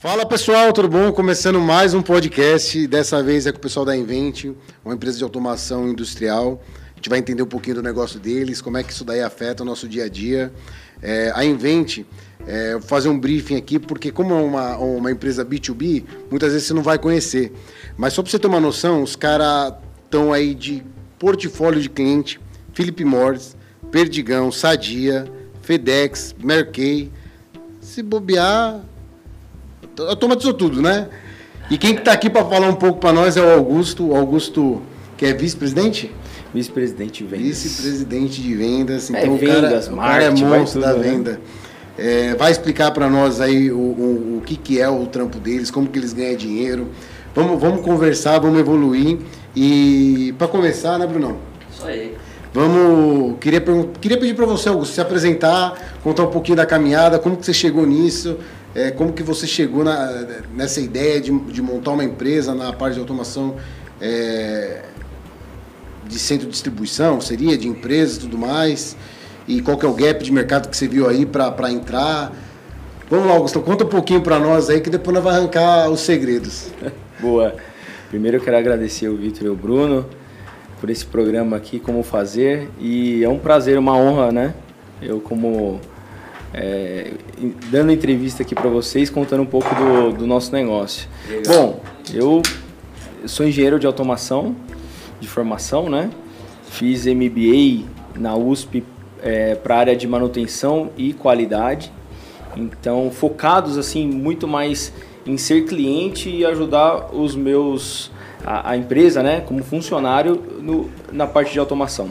Fala pessoal, tudo bom? Começando mais um podcast. Dessa vez é com o pessoal da Invent, uma empresa de automação industrial. A gente vai entender um pouquinho do negócio deles, como é que isso daí afeta o nosso dia a dia. É, a Invent, é, vou fazer um briefing aqui, porque como é uma, uma empresa B2B, muitas vezes você não vai conhecer. Mas só para você ter uma noção, os caras estão aí de portfólio de cliente, Philip Morris, Perdigão, Sadia, FedEx, Merkey. Se bobear, automatizou tudo, né? E quem está aqui para falar um pouco para nós é o Augusto. O Augusto, que é vice-presidente? Vice-presidente de vendas. Vice-presidente de vendas. Então, é, o, vendas, cara, o cara é monstro da né? venda. Né? É, vai explicar para nós aí o, o, o que, que é o trampo deles, como que eles ganham dinheiro. Vamos, vamos conversar, vamos evoluir. E para começar, né, Brunão? Isso aí. Vamos, queria, queria pedir para você, Augusto, se apresentar, contar um pouquinho da caminhada, como que você chegou nisso, é, como que você chegou na, nessa ideia de, de montar uma empresa na parte de automação é, de centro de distribuição, seria, de empresas e tudo mais, e qual que é o gap de mercado que você viu aí para entrar. Vamos lá, Augusto, conta um pouquinho para nós aí, que depois nós vamos arrancar os segredos. Boa. Primeiro eu quero agradecer o Vitor e o Bruno por esse programa aqui, Como Fazer, e é um prazer, uma honra, né? Eu como é, dando entrevista aqui para vocês, contando um pouco do, do nosso negócio. Legal. Bom, eu sou engenheiro de automação, de formação, né? Fiz MBA na USP é, para a área de manutenção e qualidade. Então, focados assim muito mais em ser cliente e ajudar os meus a, a empresa, né, como funcionário no, na parte de automação.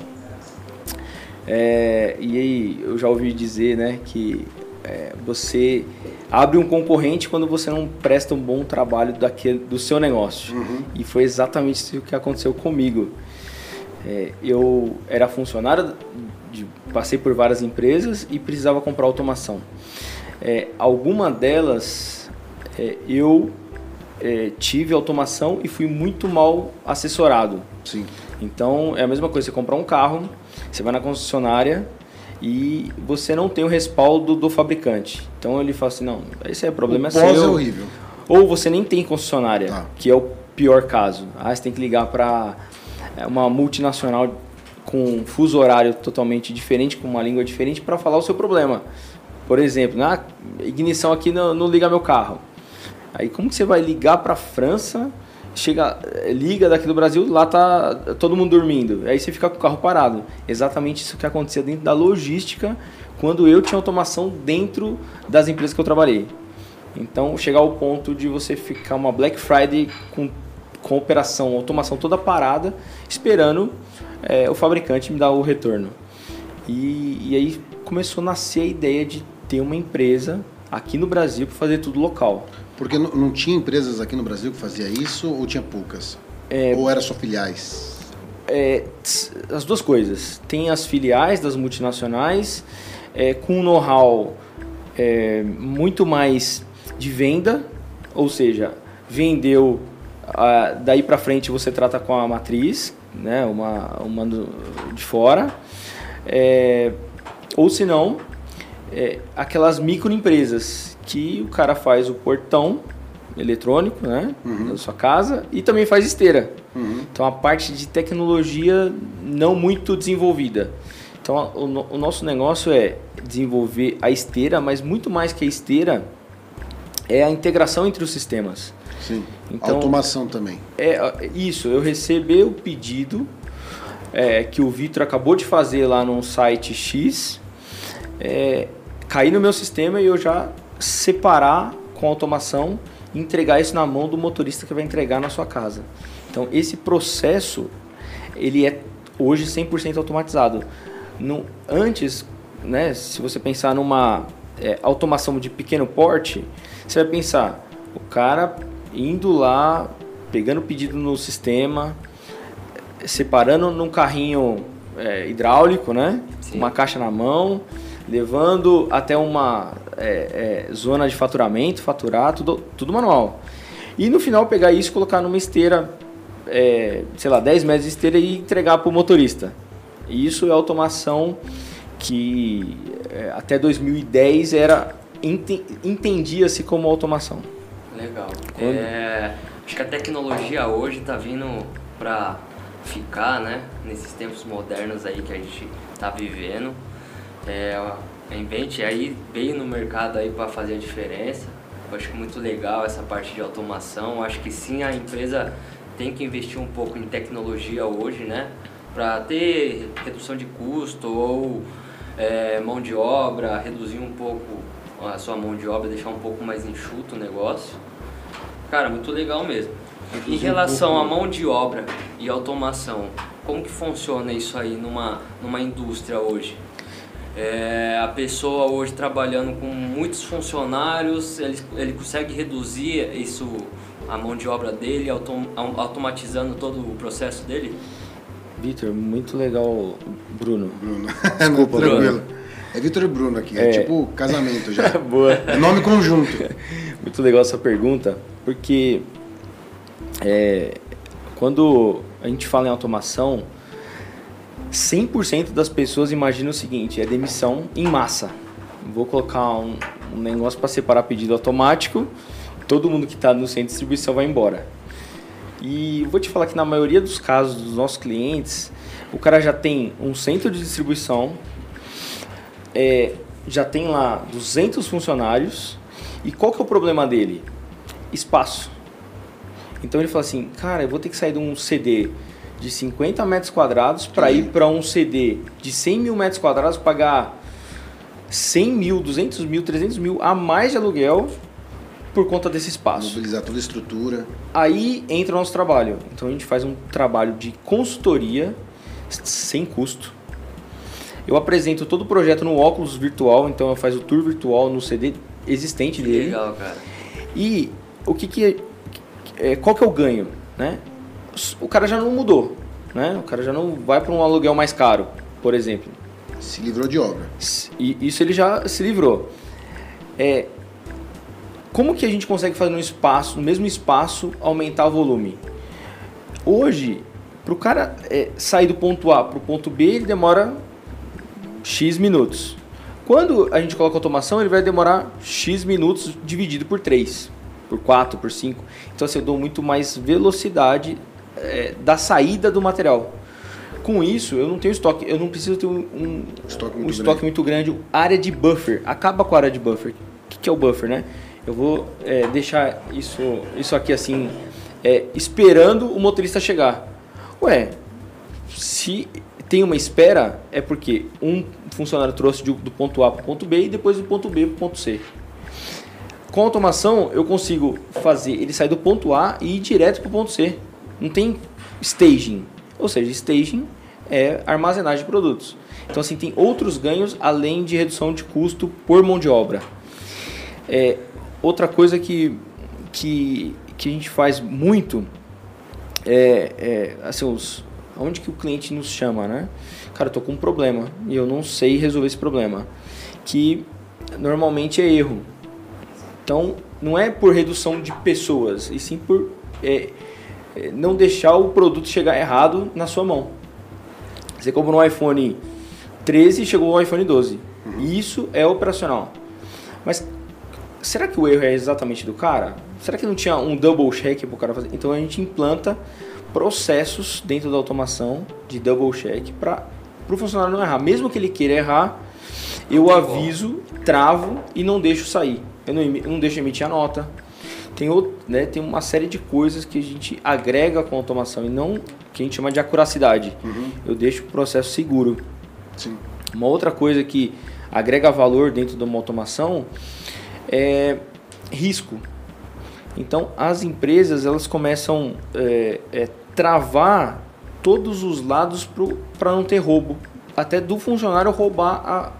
É, e aí eu já ouvi dizer né, que é, você abre um concorrente quando você não presta um bom trabalho daquele, do seu negócio. Uhum. E foi exatamente isso que aconteceu comigo. É, eu era funcionário, de, passei por várias empresas e precisava comprar automação. É, alguma delas é, eu é, tive automação e fui muito mal assessorado. Sim. Então é a mesma coisa, você comprar um carro, você vai na concessionária e você não tem o respaldo do fabricante. Então ele fala assim, não, esse é problema o seu. é horrível. Ou você nem tem concessionária, ah. que é o pior caso. Ah, você tem que ligar para é, uma multinacional com um fuso horário totalmente diferente, com uma língua diferente, para falar o seu problema. Por exemplo, na ignição aqui não, não liga meu carro. Aí como que você vai ligar para a França chega, liga daqui do Brasil, lá tá todo mundo dormindo. Aí você fica com o carro parado. Exatamente isso que acontecia dentro da logística quando eu tinha automação dentro das empresas que eu trabalhei. Então, chegar ao ponto de você ficar uma Black Friday com, com operação, automação toda parada, esperando é, o fabricante me dar o retorno. E, e aí começou a nascer a ideia de ter uma empresa aqui no Brasil para fazer tudo local. Porque não, não, tinha empresas aqui no Brasil que fazia isso ou tinha poucas? É, ou era só filiais? É, as duas coisas. Tem as filiais das multinacionais é, com know-how é, muito mais de venda, ou seja, vendeu, daí para frente você trata com a matriz, né, uma, uma de fora, é, ou se não, é, aquelas microempresas que o cara faz o portão eletrônico, né, uhum. da sua casa e também faz esteira. Uhum. Então a parte de tecnologia não muito desenvolvida. Então o, o, nosso negócio é desenvolver a esteira, mas muito mais que a esteira é a integração entre os sistemas. Sim. Então, Automação também. É isso. Eu recebi o pedido é, que o Vitor acabou de fazer lá no site X, é, cair no meu sistema e eu já separar com automação e entregar isso na mão do motorista que vai entregar na sua casa. Então, esse processo, ele é hoje 100% automatizado. No, antes, né, se você pensar numa é, automação de pequeno porte, você vai pensar, o cara indo lá, pegando o pedido no sistema, separando num carrinho é, hidráulico, né? Sim. Uma caixa na mão, levando até uma é, é, zona de faturamento, faturar, tudo, tudo manual. E no final pegar isso colocar numa esteira, é, sei lá, 10 metros de esteira e entregar para o motorista. E isso é automação que é, até 2010 era entendia-se como automação. Legal. É, acho que a tecnologia hoje está vindo para ficar, né? Nesses tempos modernos aí que a gente está vivendo. É, a Invent aí veio no mercado aí para fazer a diferença. Eu acho que muito legal essa parte de automação. Eu acho que sim, a empresa tem que investir um pouco em tecnologia hoje, né? Para ter redução de custo ou é, mão de obra, reduzir um pouco a sua mão de obra, deixar um pouco mais enxuto o negócio. Cara, muito legal mesmo. Em relação à mão de obra e automação, como que funciona isso aí numa, numa indústria hoje? É, a pessoa hoje trabalhando com muitos funcionários, ele, ele consegue reduzir isso, a mão de obra dele, autom, automatizando todo o processo dele? Vitor, muito legal, Bruno. Bruno. Desculpa, Bruno. É Vitor e Bruno aqui, é, é tipo casamento já. Boa. É nome conjunto. muito legal essa pergunta, porque é, quando a gente fala em automação, 100% das pessoas imaginam o seguinte: é demissão em massa. Vou colocar um, um negócio para separar pedido automático, todo mundo que está no centro de distribuição vai embora. E vou te falar que na maioria dos casos dos nossos clientes, o cara já tem um centro de distribuição, é, já tem lá 200 funcionários, e qual que é o problema dele? Espaço. Então ele fala assim, cara, eu vou ter que sair de um CD de 50 metros quadrados para ir para um CD de 100 mil metros quadrados, pagar 100 mil, 200 mil, 300 mil a mais de aluguel por conta desse espaço. Mobilizar toda a estrutura. Aí entra o nosso trabalho. Então a gente faz um trabalho de consultoria sem custo. Eu apresento todo o projeto no óculos virtual, então eu faço o tour virtual no CD existente dele. Legal, cara. E o que que é, qual que é o ganho, né? O cara já não mudou, né? O cara já não vai para um aluguel mais caro, por exemplo. Se livrou de obra. E isso ele já se livrou. É, como que a gente consegue fazer no espaço, no mesmo espaço, aumentar o volume? Hoje, para o cara é, sair do ponto A para o ponto B, ele demora X minutos. Quando a gente coloca automação, ele vai demorar X minutos dividido por 3, por 4, por 5. Então assim, eu dou muito mais velocidade é, da saída do material. Com isso, eu não tenho estoque, eu não preciso ter um, um estoque, muito, um estoque grande. muito grande. Área de buffer, acaba com a área de buffer. O que, que é o buffer, né? Eu vou é, deixar isso, isso aqui assim, é, esperando o motorista chegar. Ué, se tem uma espera, é porque um funcionário trouxe do ponto A para o ponto B e depois do ponto B para o ponto C. Com automação, eu consigo fazer ele sair do ponto A e ir direto para o ponto C. Não tem staging. Ou seja, staging é armazenagem de produtos. Então, assim, tem outros ganhos além de redução de custo por mão de obra. É, outra coisa que, que, que a gente faz muito é, é assim, os, onde que o cliente nos chama, né? Cara, eu tô com um problema e eu não sei resolver esse problema. Que normalmente é erro. Então, não é por redução de pessoas, e sim por é, não deixar o produto chegar errado na sua mão. Você comprou um iPhone 13 e chegou o iPhone 12. Uhum. Isso é operacional. Mas será que o erro é exatamente do cara? Será que não tinha um double check para o cara fazer? Então a gente implanta processos dentro da automação de double check para o funcionário não errar. Mesmo que ele queira errar, eu aviso, travo e não deixo sair. Eu não, eu não deixo emitir a nota. Tem, outro, né, tem uma série de coisas que a gente agrega com a automação e não que a gente chama de acuracidade. Uhum. Eu deixo o processo seguro. Sim. Uma outra coisa que agrega valor dentro de uma automação é risco. Então as empresas elas começam a é, é, travar todos os lados para não ter roubo. Até do funcionário roubar a.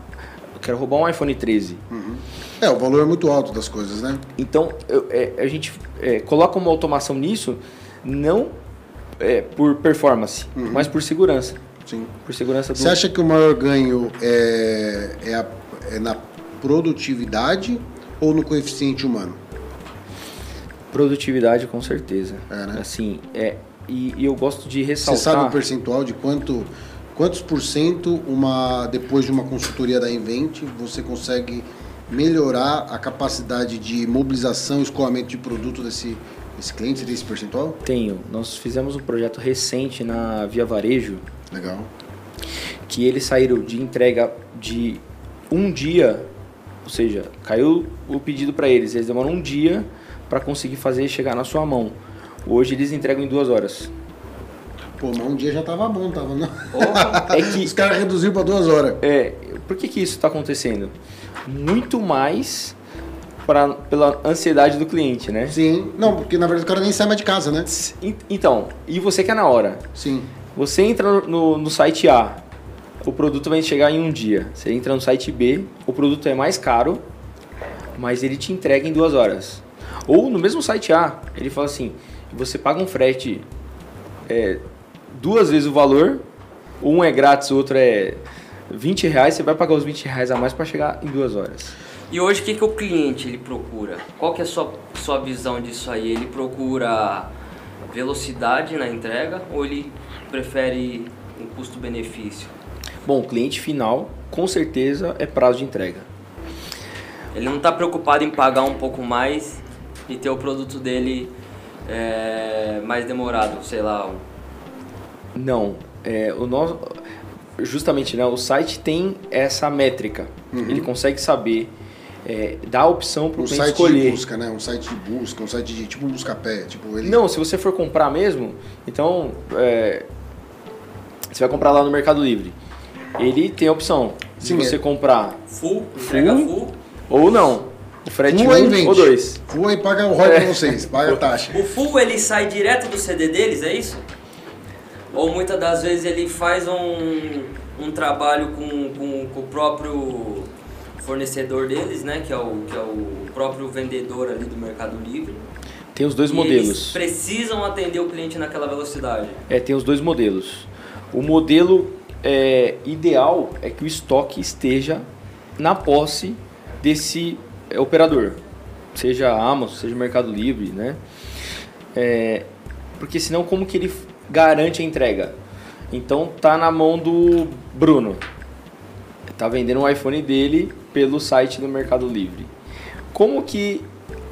Eu quero roubar um iPhone 13. Uhum. É, o valor é muito alto das coisas, né? Então eu, é, a gente é, coloca uma automação nisso, não é, por performance, uhum. mas por segurança. Sim. Por segurança do... Você acha que o maior ganho é, é, a, é na produtividade ou no coeficiente humano? Produtividade, com certeza. É, né? Assim, é, e, e, eu gosto de ressaltar... Você sabe o percentual de quanto, quantos por cento uma, depois de uma consultoria da Invent você consegue melhorar a capacidade de mobilização e escoamento de produto desse, desse cliente, desse percentual? Tenho. Nós fizemos um projeto recente na Via Varejo. Legal. Que eles saíram de entrega de um dia, ou seja, caiu o pedido para eles, eles demoram um dia para conseguir fazer chegar na sua mão. Hoje eles entregam em duas horas. Pô, mas um dia já tava bom, tava não. é que os caras reduziram para duas horas. É, por que que isso está acontecendo? Muito mais pra, pela ansiedade do cliente, né? Sim. Não, porque na verdade o cara nem sai mais de casa, né? Então, e você quer na hora? Sim. Você entra no, no site A, o produto vai chegar em um dia. Você entra no site B, o produto é mais caro, mas ele te entrega em duas horas. Ou no mesmo site A, ele fala assim: você paga um frete é, duas vezes o valor, um é grátis, o outro é 20 reais, você vai pagar os 20 reais a mais para chegar em duas horas. E hoje o que, que o cliente ele procura? Qual que é a sua, sua visão disso aí? Ele procura velocidade na entrega ou ele prefere um custo-benefício? Bom, o cliente final com certeza é prazo de entrega. Ele não está preocupado em pagar um pouco mais e ter o produto dele é, mais demorado, sei lá. Não, é, o nosso, justamente, né, o site tem essa métrica. Uhum. Ele consegue saber, é, dar a opção para o um cliente escolher. Um site de busca, né? Um site de busca, um site de tipo um busca-pé. Tipo, ele... Não, se você for comprar mesmo, então é, você vai comprar lá no Mercado Livre. Ele tem a opção de Sim, você é. comprar full, full, full ou não. O frete full um ou dois. Full aí paga o ROI é. pra vocês, paga a taxa. O full ele sai direto do CD deles, é isso? Ou muitas das vezes ele faz um, um trabalho com, com, com o próprio fornecedor deles, né? Que é, o, que é o próprio vendedor ali do Mercado Livre. Tem os dois e modelos. Eles precisam atender o cliente naquela velocidade. É, tem os dois modelos. O modelo é, ideal é que o estoque esteja na posse desse é, operador, seja Amazon, seja Mercado Livre, né? É, porque senão como que ele garante a entrega? Então tá na mão do Bruno. Tá vendendo um iPhone dele pelo site do Mercado Livre. Como que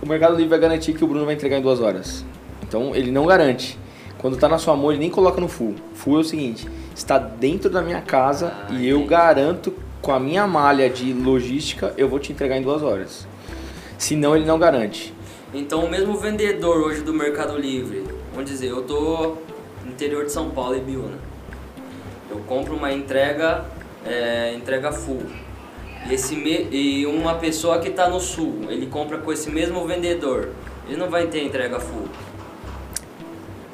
o Mercado Livre vai garantir que o Bruno vai entregar em duas horas? Então ele não garante. Quando tá na sua mão, ele nem coloca no full. Full é o seguinte: está dentro da minha casa ah, e eu garanto com a minha malha de logística, eu vou te entregar em duas horas. Senão, ele não garante. Então, o mesmo vendedor hoje do Mercado Livre, vamos dizer, eu tô interior de São Paulo, em Biúna. Eu compro uma entrega, é, entrega full. E, esse me, e uma pessoa que está no sul, ele compra com esse mesmo vendedor, ele não vai ter entrega full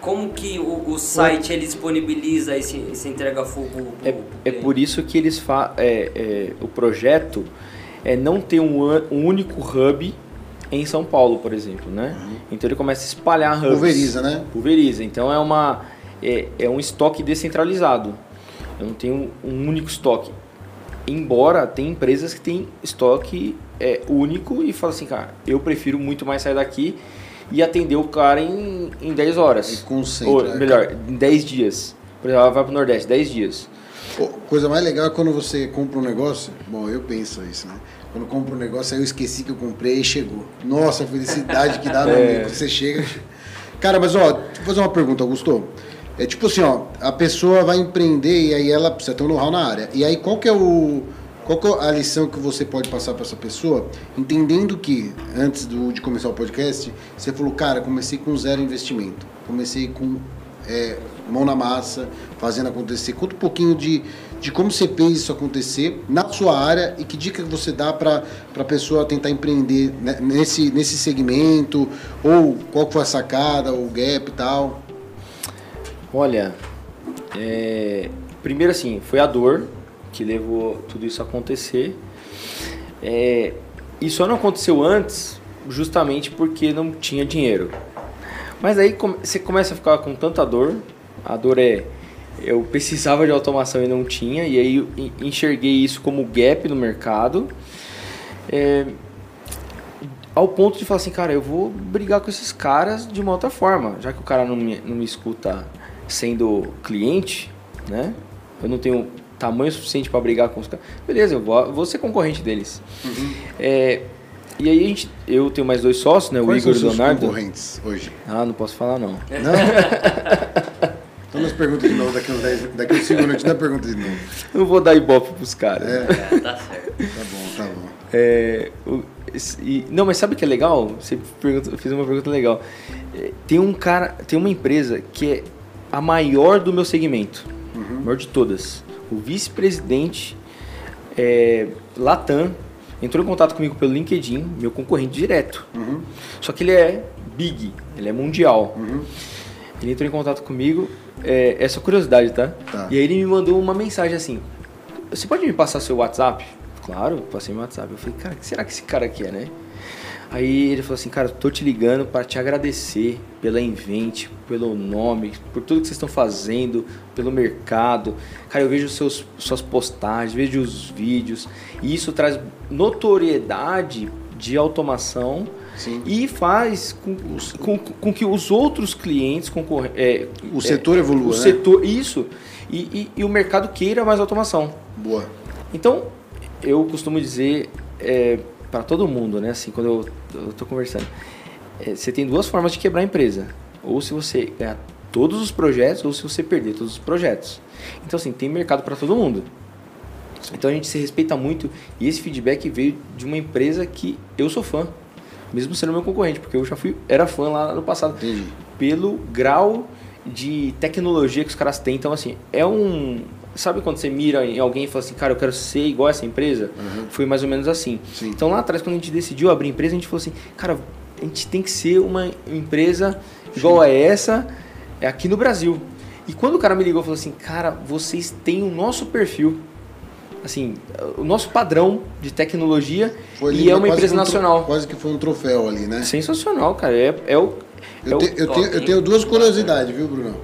como que o, o site ele disponibiliza esse, esse entrega fogo? É, é por isso que eles fa é, é, o projeto é não ter um, um, único hub em São Paulo, por exemplo, né? Uhum. Então ele começa a espalhar hubs. Pulveriza, né? Pulveriza. Então é uma é, é um estoque descentralizado. Eu não tenho um único estoque. Embora tem empresas que têm estoque é, único e falam assim, cara, eu prefiro muito mais sair daqui e atender o cara em, em 10 horas. E concentra, Ou, né, melhor, em 10 dias. Por exemplo, ela vai pro Nordeste, 10 dias. Pô, coisa mais legal é quando você compra um negócio. Bom, eu penso isso, né? Quando eu compro um negócio, aí eu esqueci que eu comprei e chegou. Nossa, a felicidade que dá no é. quando você chega. Cara, mas ó, eu fazer uma pergunta, Augusto. É tipo assim, ó, a pessoa vai empreender e aí ela precisa ter um know-how na área. E aí qual que é o qual é a lição que você pode passar para essa pessoa, entendendo que, antes do, de começar o podcast, você falou, cara, comecei com zero investimento, comecei com é, mão na massa, fazendo acontecer. Conta um pouquinho de, de como você fez isso acontecer na sua área e que dica você dá para a pessoa tentar empreender nesse, nesse segmento, ou qual foi a sacada, o gap e tal. Olha, é, primeiro assim, foi a dor, que levou tudo isso a acontecer. É, e só não aconteceu antes justamente porque não tinha dinheiro. Mas aí você começa a ficar com tanta dor. A dor é eu precisava de automação e não tinha, e aí enxerguei isso como gap no mercado. É, ao ponto de falar assim, cara, eu vou brigar com esses caras de uma outra forma, já que o cara não me, não me escuta sendo cliente, né? Eu não tenho tamanho suficiente para brigar com os caras. Beleza, eu vou, eu vou ser concorrente deles. É, e aí a gente, eu tenho mais dois sócios, né? O Quais Igor e o Leonardo. concorrentes hoje? Ah, não posso falar não. Não? então nós perguntas de novo, daqui uns 10, daqui uns 5 minutos, não pergunta de novo. Não vou dar ibope pros caras. É, É, tá certo. tá bom, tá bom. É, o- e- não, mas sabe o que é legal? Você pergunta, fez uma pergunta legal. É, tem um cara, tem uma empresa que é a maior do meu segmento, Uhum. a maior de todas. O vice-presidente é, Latam entrou em contato comigo pelo LinkedIn, meu concorrente direto. Uhum, Só que ele é big, ele é mundial. uhum. Ele entrou em contato comigo, é, essa curiosidade, tá? Tá. E aí ele me mandou uma mensagem assim: Você pode me passar seu WhatsApp? Claro, passei meu WhatsApp. Eu falei, cara, o que será que esse cara quer, né? Aí ele falou assim, cara, tô te ligando para te agradecer pela Invent, pelo nome, por tudo que vocês estão fazendo, pelo mercado. Cara, eu vejo seus, suas postagens, vejo os vídeos, e isso traz notoriedade de automação Sim. e faz com, com, com que os outros clientes concorrem. É, O setor evolua, o né? setor, isso. E, e, e o mercado queira mais automação. Boa. Então, eu costumo dizer para todo mundo, né? Assim, quando eu, tô conversando, é, você tem duas formas de quebrar a empresa. Ou se você ganhar todos os projetos, ou se você perder todos os projetos. Então, assim, tem mercado para todo mundo. Então a gente se respeita muito e esse feedback veio de uma empresa que eu sou fã, mesmo sendo meu concorrente, porque eu já fui era fã lá no passado Entendi. pelo grau de tecnologia que os caras têm. Então, assim, é um. Sabe quando você mira em alguém e fala assim, cara, eu quero ser igual a essa empresa? Foi mais ou menos assim. Sim. Então, lá atrás, quando a gente decidiu abrir empresa, a gente falou assim, cara, a gente tem que ser uma empresa igual a essa é aqui no Brasil. E quando o cara me ligou, falou assim, cara, vocês têm o nosso perfil. Assim, o nosso padrão de tecnologia Foi e é uma quase empresa um nacional. Quase que foi um troféu ali, né? Sensacional, cara. É, é o. é Eu, te- eu tenho, eu tenho duas curiosidades, viu, Bruno?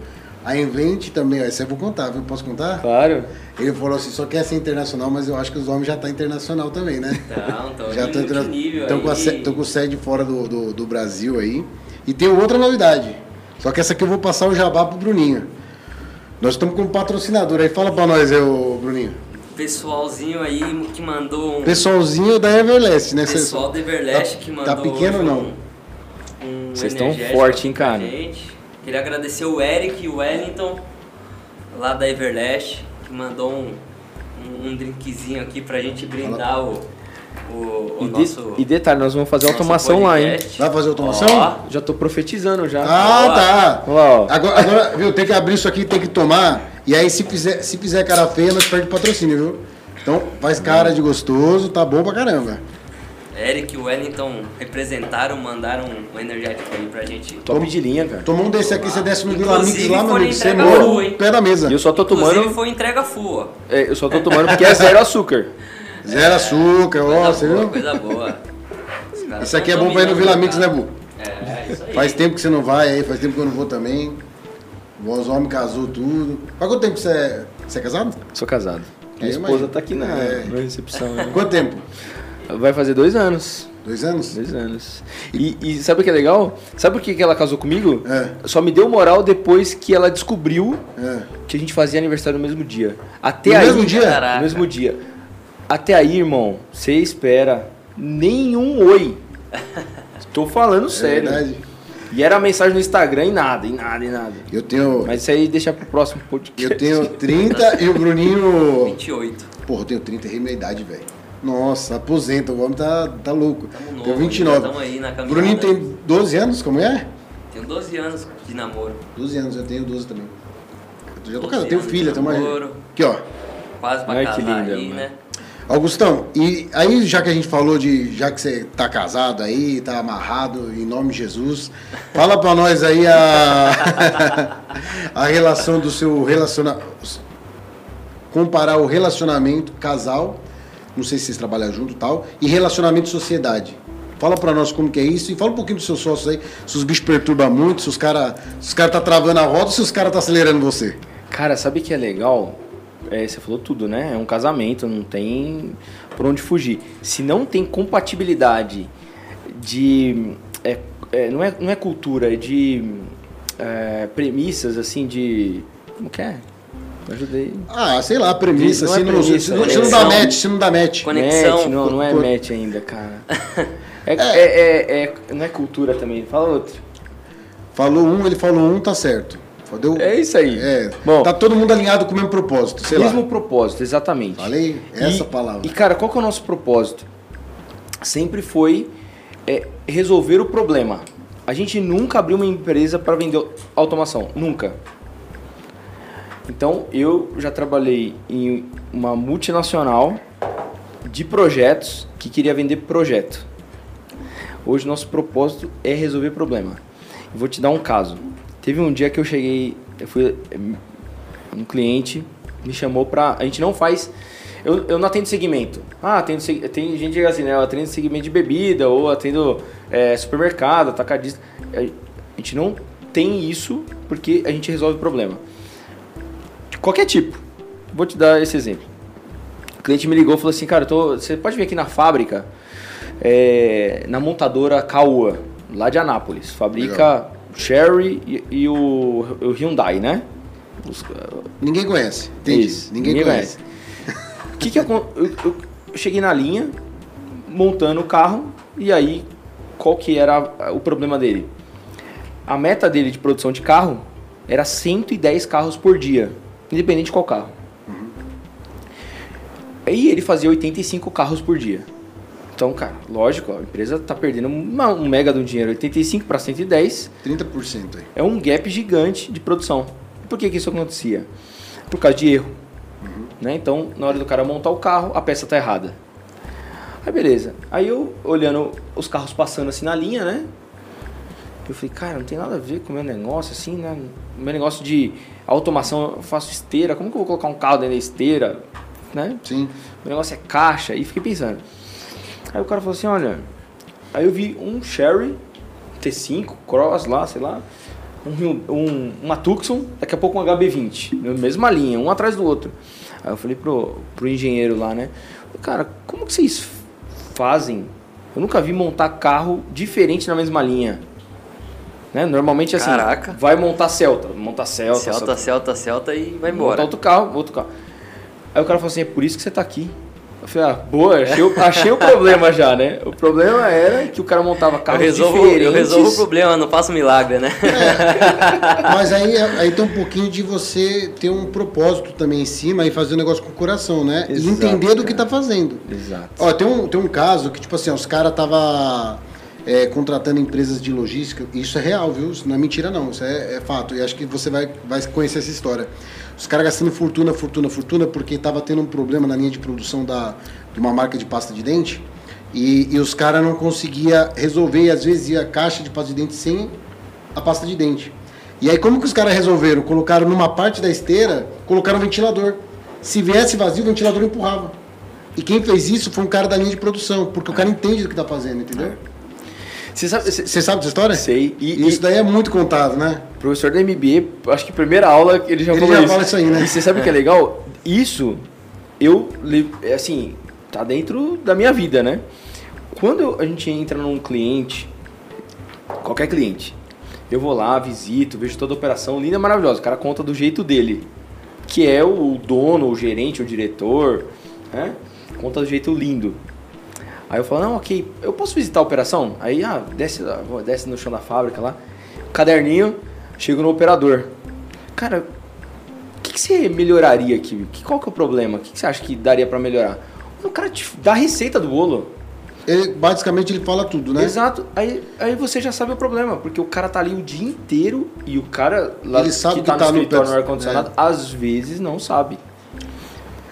A Invent também, essa eu vou contar, viu? Posso contar? Claro. Ele falou assim, só quer ser internacional, mas eu acho que os homens já estão internacional também, né? Não, tô já nível estão de nível estão com, se- com sede fora do, do, do Brasil aí. E tem outra novidade. Só que essa aqui eu vou passar o jabá pro Bruninho. Nós estamos com um patrocinador aí. Fala pra nós ô Bruninho. Pessoalzinho aí que mandou um. Pessoalzinho da Everlast, né? Pessoal do Everlast tá- que mandou. Tá pequeno ou não? Um, um Vocês tão energético forte, hein, cara? Gente. Queria agradecer o Eric e o Wellington, lá da Everlast, que mandou um, um, um drinkzinho aqui pra gente brindar o, o, o E, de- nosso. e detalhe, nós vamos fazer automação lá, hein? Vai fazer automação? Ó, Já tô profetizando já. Ah, tá. Ó. Agora, agora, viu, tem que abrir isso aqui, tem que tomar. E aí, se fizer, se fizer cara feia, nós perde patrocínio, viu? Então, faz cara de gostoso, tá bom pra caramba. Eric e o Wellington representaram, mandaram um energético aí pra gente. Top de linha, cara. Tomou um desse aqui, você desce no Vila Inclusive, Mix lá, meu amigo, você morre full, no hein? pé da mesa. E eu só tô Inclusive tomando. foi entrega full, ó. é, eu só tô tomando porque é zero açúcar. Zero açúcar, ó, você viu? coisa boa. Isso aqui é bom pra ir no Vila Mix, né. Bu? É, isso aí. Faz tempo que você não vai aí, faz tempo que eu não vou também. Os homens casou tudo. Faz quanto tempo que você é, você é casado? Sou casado. Minha Eu esposa imagino. tá aqui na, É. na recepção. né? Quanto tempo? Vai fazer dois anos. Dois anos? Dois anos. E, e sabe o que é legal? Sabe por que ela casou comigo? É. Só me deu moral depois que ela descobriu É. que a gente fazia aniversário no mesmo dia. Até No aí, mesmo dia? Caraca. No mesmo dia. Até aí, irmão, você espera nenhum oi. Tô falando sério. É verdade. E era mensagem no Instagram e nada, e nada, e nada. Eu tenho, Mas isso aí deixa pro próximo podcast. eu tenho 30 e o Bruninho. 28. Porra, eu tenho 30, errei minha idade, velho. Nossa, aposenta, o homem tá, tá louco. Tamo tenho ainda 29. tamo aí na caminhada. Bruninho tem 12 anos, como é? Tenho 12 anos de namoro. 12 anos, eu tenho 12 também. Eu já tô 12 casado, eu tenho filha, tenho mais. Aqui, ó. Quase pra Ai, que casar linda, aí, mano. né? Augustão, e aí já que a gente falou de. Já que você tá casado aí, tá amarrado, em nome de Jesus, fala pra nós aí a. a relação do seu relacionamento. Comparar o relacionamento casal, não sei se vocês trabalham junto e tal, e relacionamento sociedade. Fala pra nós como que é isso e fala um pouquinho dos seus sócios aí, se os bichos perturbam muito, se os caras os cara tá travando a roda ou se os caras tá acelerando você. Cara, sabe que é legal? É, você falou tudo, né? É um casamento, não tem por onde fugir. Se não tem compatibilidade de. é, é, não, é, não é cultura, é de é, premissas assim de. Como que é? Ajudei. Ah, sei lá, a premissa. Não se, é não, premissa, se, não, é se não dá match, se não dá match. Conexão. Match, não, não é match ainda, cara. É, é, é- é- não é cultura também. Fala outro. Falou um, ele falou um, tá certo. Deu, É isso aí. É, Bom. tá todo mundo alinhado com o mesmo propósito, sei Mesmo lá. propósito, exatamente. Falei essa E- palavra. E, cara, qual que é o nosso propósito? Sempre foi é, resolver o problema. A gente nunca abriu uma empresa para vender automação. Nunca. Então, eu já trabalhei em uma multinacional de projetos que queria vender projeto. Hoje, nosso propósito é resolver problema. Eu vou te dar um caso. Teve um dia que eu cheguei, eu fui um cliente me chamou pra. A gente não faz. Eu, eu não atendo segmento. Ah, atendo, tem gente que assim, né? Eu atendo segmento de bebida ou atendo é, supermercado, atacadista. A gente não tem isso porque a gente resolve problema. Qualquer tipo. Vou te dar esse exemplo. O cliente me ligou e falou assim, cara, tô, você pode vir aqui na fábrica, é, na montadora Caoa, lá de Anápolis. Fabrica Cherry e, e o, o Hyundai, né? Os- Ninguém conhece. Entendi. isso, Ninguém, conhece. O que que eu, eu, eu cheguei na linha, montando o carro, e aí, qual que era o problema dele? A meta dele de produção de carro era 110 carros por dia, independente de qual carro. Aí ele fazia 85 carros por dia. Então, cara, lógico, a empresa tá perdendo uma- um mega do dinheiro, 85 para 110, 30% aí. é um gap gigante de produção. Por que, que isso acontecia? Por causa de erro. Né? Então, na hora do cara montar o carro, a peça tá errada. Aí beleza. Aí eu, olhando os carros passando assim na linha, né? Eu falei, cara, não tem nada a ver com o meu negócio, assim, né? O meu negócio de automação, eu faço esteira. Como que eu vou colocar um carro dentro da esteira? Né? Sim. O negócio é caixa. E fiquei pensando. Aí o cara falou assim, olha... Aí eu vi um Sherry T5, Cross lá, sei lá. Um, um, uma Tucson, daqui a pouco um HB20. Na mesma linha, um atrás do outro. Aí eu falei pro, pro engenheiro lá, né? Cara, como que vocês fazem? Eu nunca vi montar carro diferente na mesma linha. Né? Normalmente assim, Caraca. vai montar Celta, montar Celta, Celta, Celta, Celta e vai Montar embora. outro carro, outro carro. Aí o cara falou assim, é por isso que você tá aqui. Eu falei, ah, boa, achei, o- achei o problema já, né? O problema era que o cara montava Eu carros resolvo, diferentes. eu resolvo o problema, não faço milagre, né? Mas aí, aí tem um pouquinho de você ter um propósito também em cima e fazer o negócio com o coração, né? e Exato, entender do que cara. tá fazendo. Exato. Ó, tem um, tem um caso que, tipo assim, os caras tava é, contratando empresas de logística. Isso é real, viu? Isso não é mentira, não. Isso é, é fato. E acho que você vai, vai conhecer essa história. Os caras gastando fortuna, fortuna, fortuna, porque tava tendo um problema na linha de produção da, de uma marca de pasta de dente. E, e os caras não conseguiam resolver, e às vezes ia a caixa de pasta de dente sem a pasta de dente. E aí, como que os caras resolveram? Colocaram numa parte da esteira, colocaram um ventilador. Se viesse vazio, o ventilador empurrava. E quem fez isso foi um cara da linha de produção, porque o cara entende do que tá fazendo, entendeu? Você sabe, Você sabe dessa história? sei. E, Isso daí é muito contado, né? professor da MBA, acho que primeira aula ele já Ele falou já isso. fala isso aí, né? E você sabe o que é legal? Isso, eu, é assim, tá dentro da minha vida, né? Quando a gente entra num cliente, qualquer cliente, eu vou lá, visito, vejo toda a operação, linda, maravilhosa, o cara conta do jeito dele, que é o dono, o gerente, o diretor, né? Conta do jeito lindo. Aí eu falo, não, ok, eu posso visitar a operação? Aí, ah, desce, desce no chão da fábrica lá, caderninho, chego no operador. Cara, o que, que você melhoraria aqui? Que, qual que é o problema? O que, que você acha que daria pra melhorar? O cara te dá a receita do bolo. Ele, basicamente ele fala tudo, né? Exato. Aí, aí você já sabe o problema, porque o cara tá ali o dia inteiro e o cara lá Ele sabe que que tá, tá no no escritório no ar-condicionado, às vezes não sabe.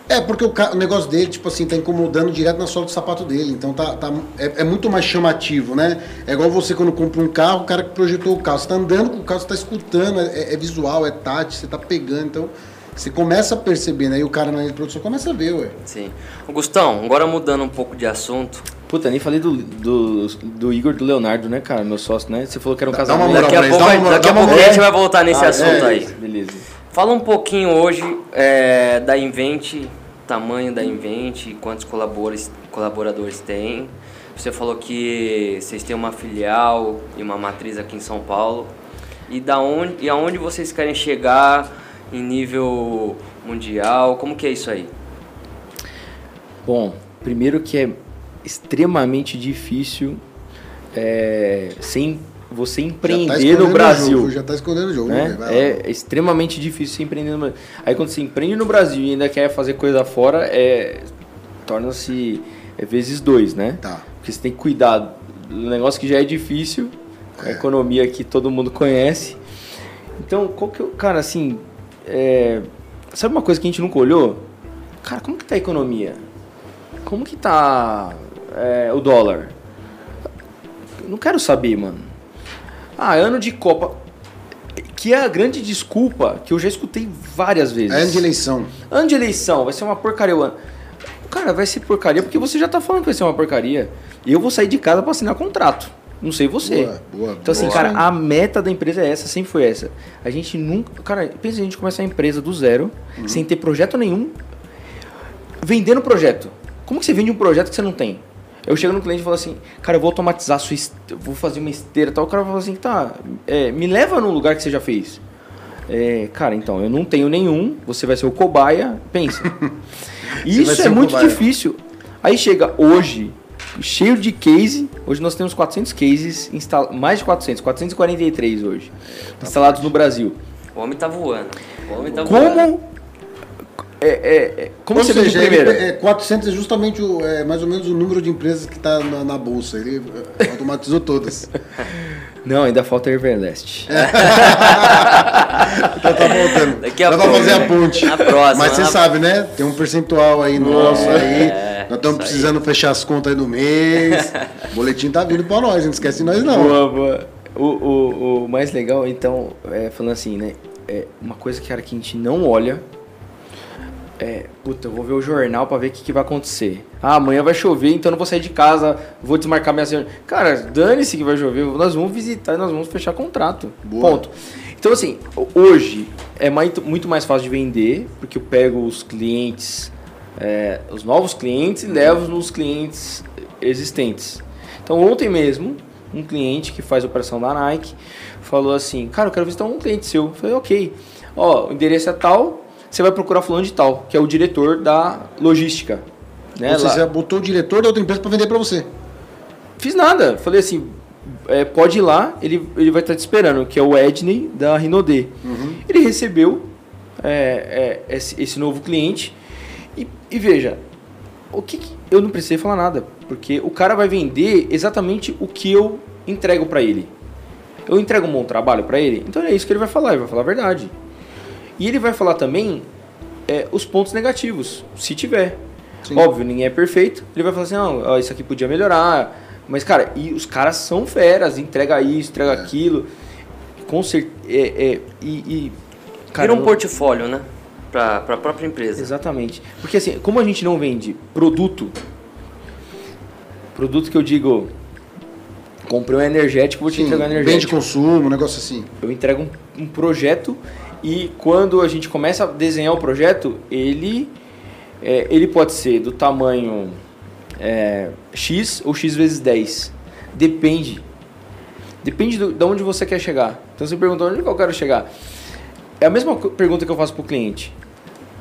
É, porque o, o negócio dele, tipo assim, tá incomodando direto na sola do sapato dele. Então tá, tá, é, é muito mais chamativo, né? É igual você quando compra um carro, o cara que projetou o carro. Você tá andando com o carro, você tá escutando, é, é visual, é tátil, você tá pegando. Então você começa a perceber, né? E o cara na linha de produção começa a ver, ué. Sim. Gustão, agora mudando um pouco de assunto. Puta, nem falei do, do, do Igor e do Leonardo, né, cara? Meu sócio, né? Você falou que era um Dá- moral Daqui a pouco, daqui a pouco a gente vai voltar nesse Ah, assunto é, aí. Beleza. Fala um pouquinho hoje é, da Invente, tamanho da Invente, quantos colaboradores, tem. Você falou que vocês têm uma filial e uma matriz aqui em São Paulo. E, da onde, e aonde vocês querem chegar em nível mundial? Como que é isso aí? Bom, primeiro que é extremamente difícil é, sem você empreender tá no Brasil. Jogo, já está escondendo o jogo. Né? É, é extremamente difícil você empreender no Brasil. Aí quando você empreende no Brasil e ainda quer fazer coisa fora, é, torna-se é vezes dois, né? Tá. Porque você tem que cuidar do negócio que já é difícil, a é. economia que todo mundo conhece. Então, qual que eu, cara, assim, é, sabe uma coisa que a gente nunca olhou? Cara, como que tá a economia? Como que tá é, o dólar? Eu não quero saber, mano. Ah, ano de Copa. Que é a grande desculpa que eu já escutei várias vezes. É ano de eleição. Ano de eleição, vai ser uma porcaria o ano. Cara, vai ser porcaria porque você já tá falando que vai ser uma porcaria. E eu vou sair de casa para assinar contrato. Não sei você. Boa, boa, então, assim, boa. cara, a meta da empresa é essa, sempre foi essa. A gente nunca. Cara, pensa a gente começar a empresa do zero, uhum. sem ter projeto nenhum, vendendo projeto. Como que você vende um projeto que você não tem? Eu chego no cliente e falo assim, cara, eu vou automatizar sua esteira, vou fazer uma esteira tal. O cara fala assim, tá, é, me leva num lugar que você já fez. É, cara, então, eu não tenho nenhum, você vai ser o cobaia, pensa. Isso é muito cobaia. difícil. Aí chega hoje, cheio de case. Hoje nós temos 400 cases, instal... mais de 400, 443 hoje, tá instalados no Brasil. O homem tá voando. O homem tá Como voando. É, é, é, como Ou você seja, primeiro? É, 400 é justamente o, é, mais ou menos o número de empresas que está na, na, bolsa. Ele é, automatizou todas. Não, ainda falta Everlast. então tá voltando. Daqui a pouco. fazer a ponte. A próxima. Mas você sabe, né? Tem um percentual aí nosso aí. nós estamos precisando aí. fechar as contas aí no mês. o boletim tá vindo para nós, não esquece de nós não. Boa, boa. O, o, o mais legal, então, é, falando assim, né? É uma coisa que, cara, que a gente não olha é, puta, eu vou ver o jornal para ver o que, que, vai acontecer. Ah, amanhã vai chover, então eu não vou sair de casa, vou desmarcar minha cena. Cara, dane-se que vai chover, nós vamos visitar e nós vamos fechar contrato. Boa. Ponto. Então, assim, hoje é muito mais fácil de vender, porque eu pego os clientes, é, os novos clientes e levo nos clientes existentes. Então, ontem mesmo, um cliente que faz operação da Nike falou assim: Cara, eu quero visitar um cliente seu. Eu falei, ok. Ó, o endereço é tal, você vai procurar fulano de tal, que é o diretor da logística. Né? Você já botou o diretor da outra empresa para vender para você? Fiz nada. Falei assim, é, pode ir lá, ele, ele vai estar te esperando, que é o Edney da Rinodê. Uhum. Ele recebeu é, é, esse, esse, novo cliente e, e veja, o que, que, eu não precisei falar nada, porque o cara vai vender exatamente o que eu entrego para ele. Eu entrego um bom trabalho para ele, então é isso que ele vai falar, ele vai falar a verdade. E ele vai falar também é, os pontos negativos, se tiver. Sim. Óbvio, ninguém é perfeito. Ele vai falar assim, não, ó, isso aqui podia melhorar. Mas, cara, e os caras são feras, entrega isso, entrega é. aquilo. Com certeza. É, é, e, e, cara, Vira um portfólio, né? Para a própria empresa. Exatamente. Porque assim, como a gente não vende produto, produto que eu digo, comprei um energético, vou te Sim, entregar um energético. Vende consumo, um negócio assim. Eu entrego um, um projeto e quando a gente começa a desenhar o projeto, ele, é, ele pode ser do tamanho é, X ou X vezes 10. Depende. Depende do, de onde você quer chegar. Então você pergunta onde eu quero chegar. É a mesma pergunta que eu faço para o cliente.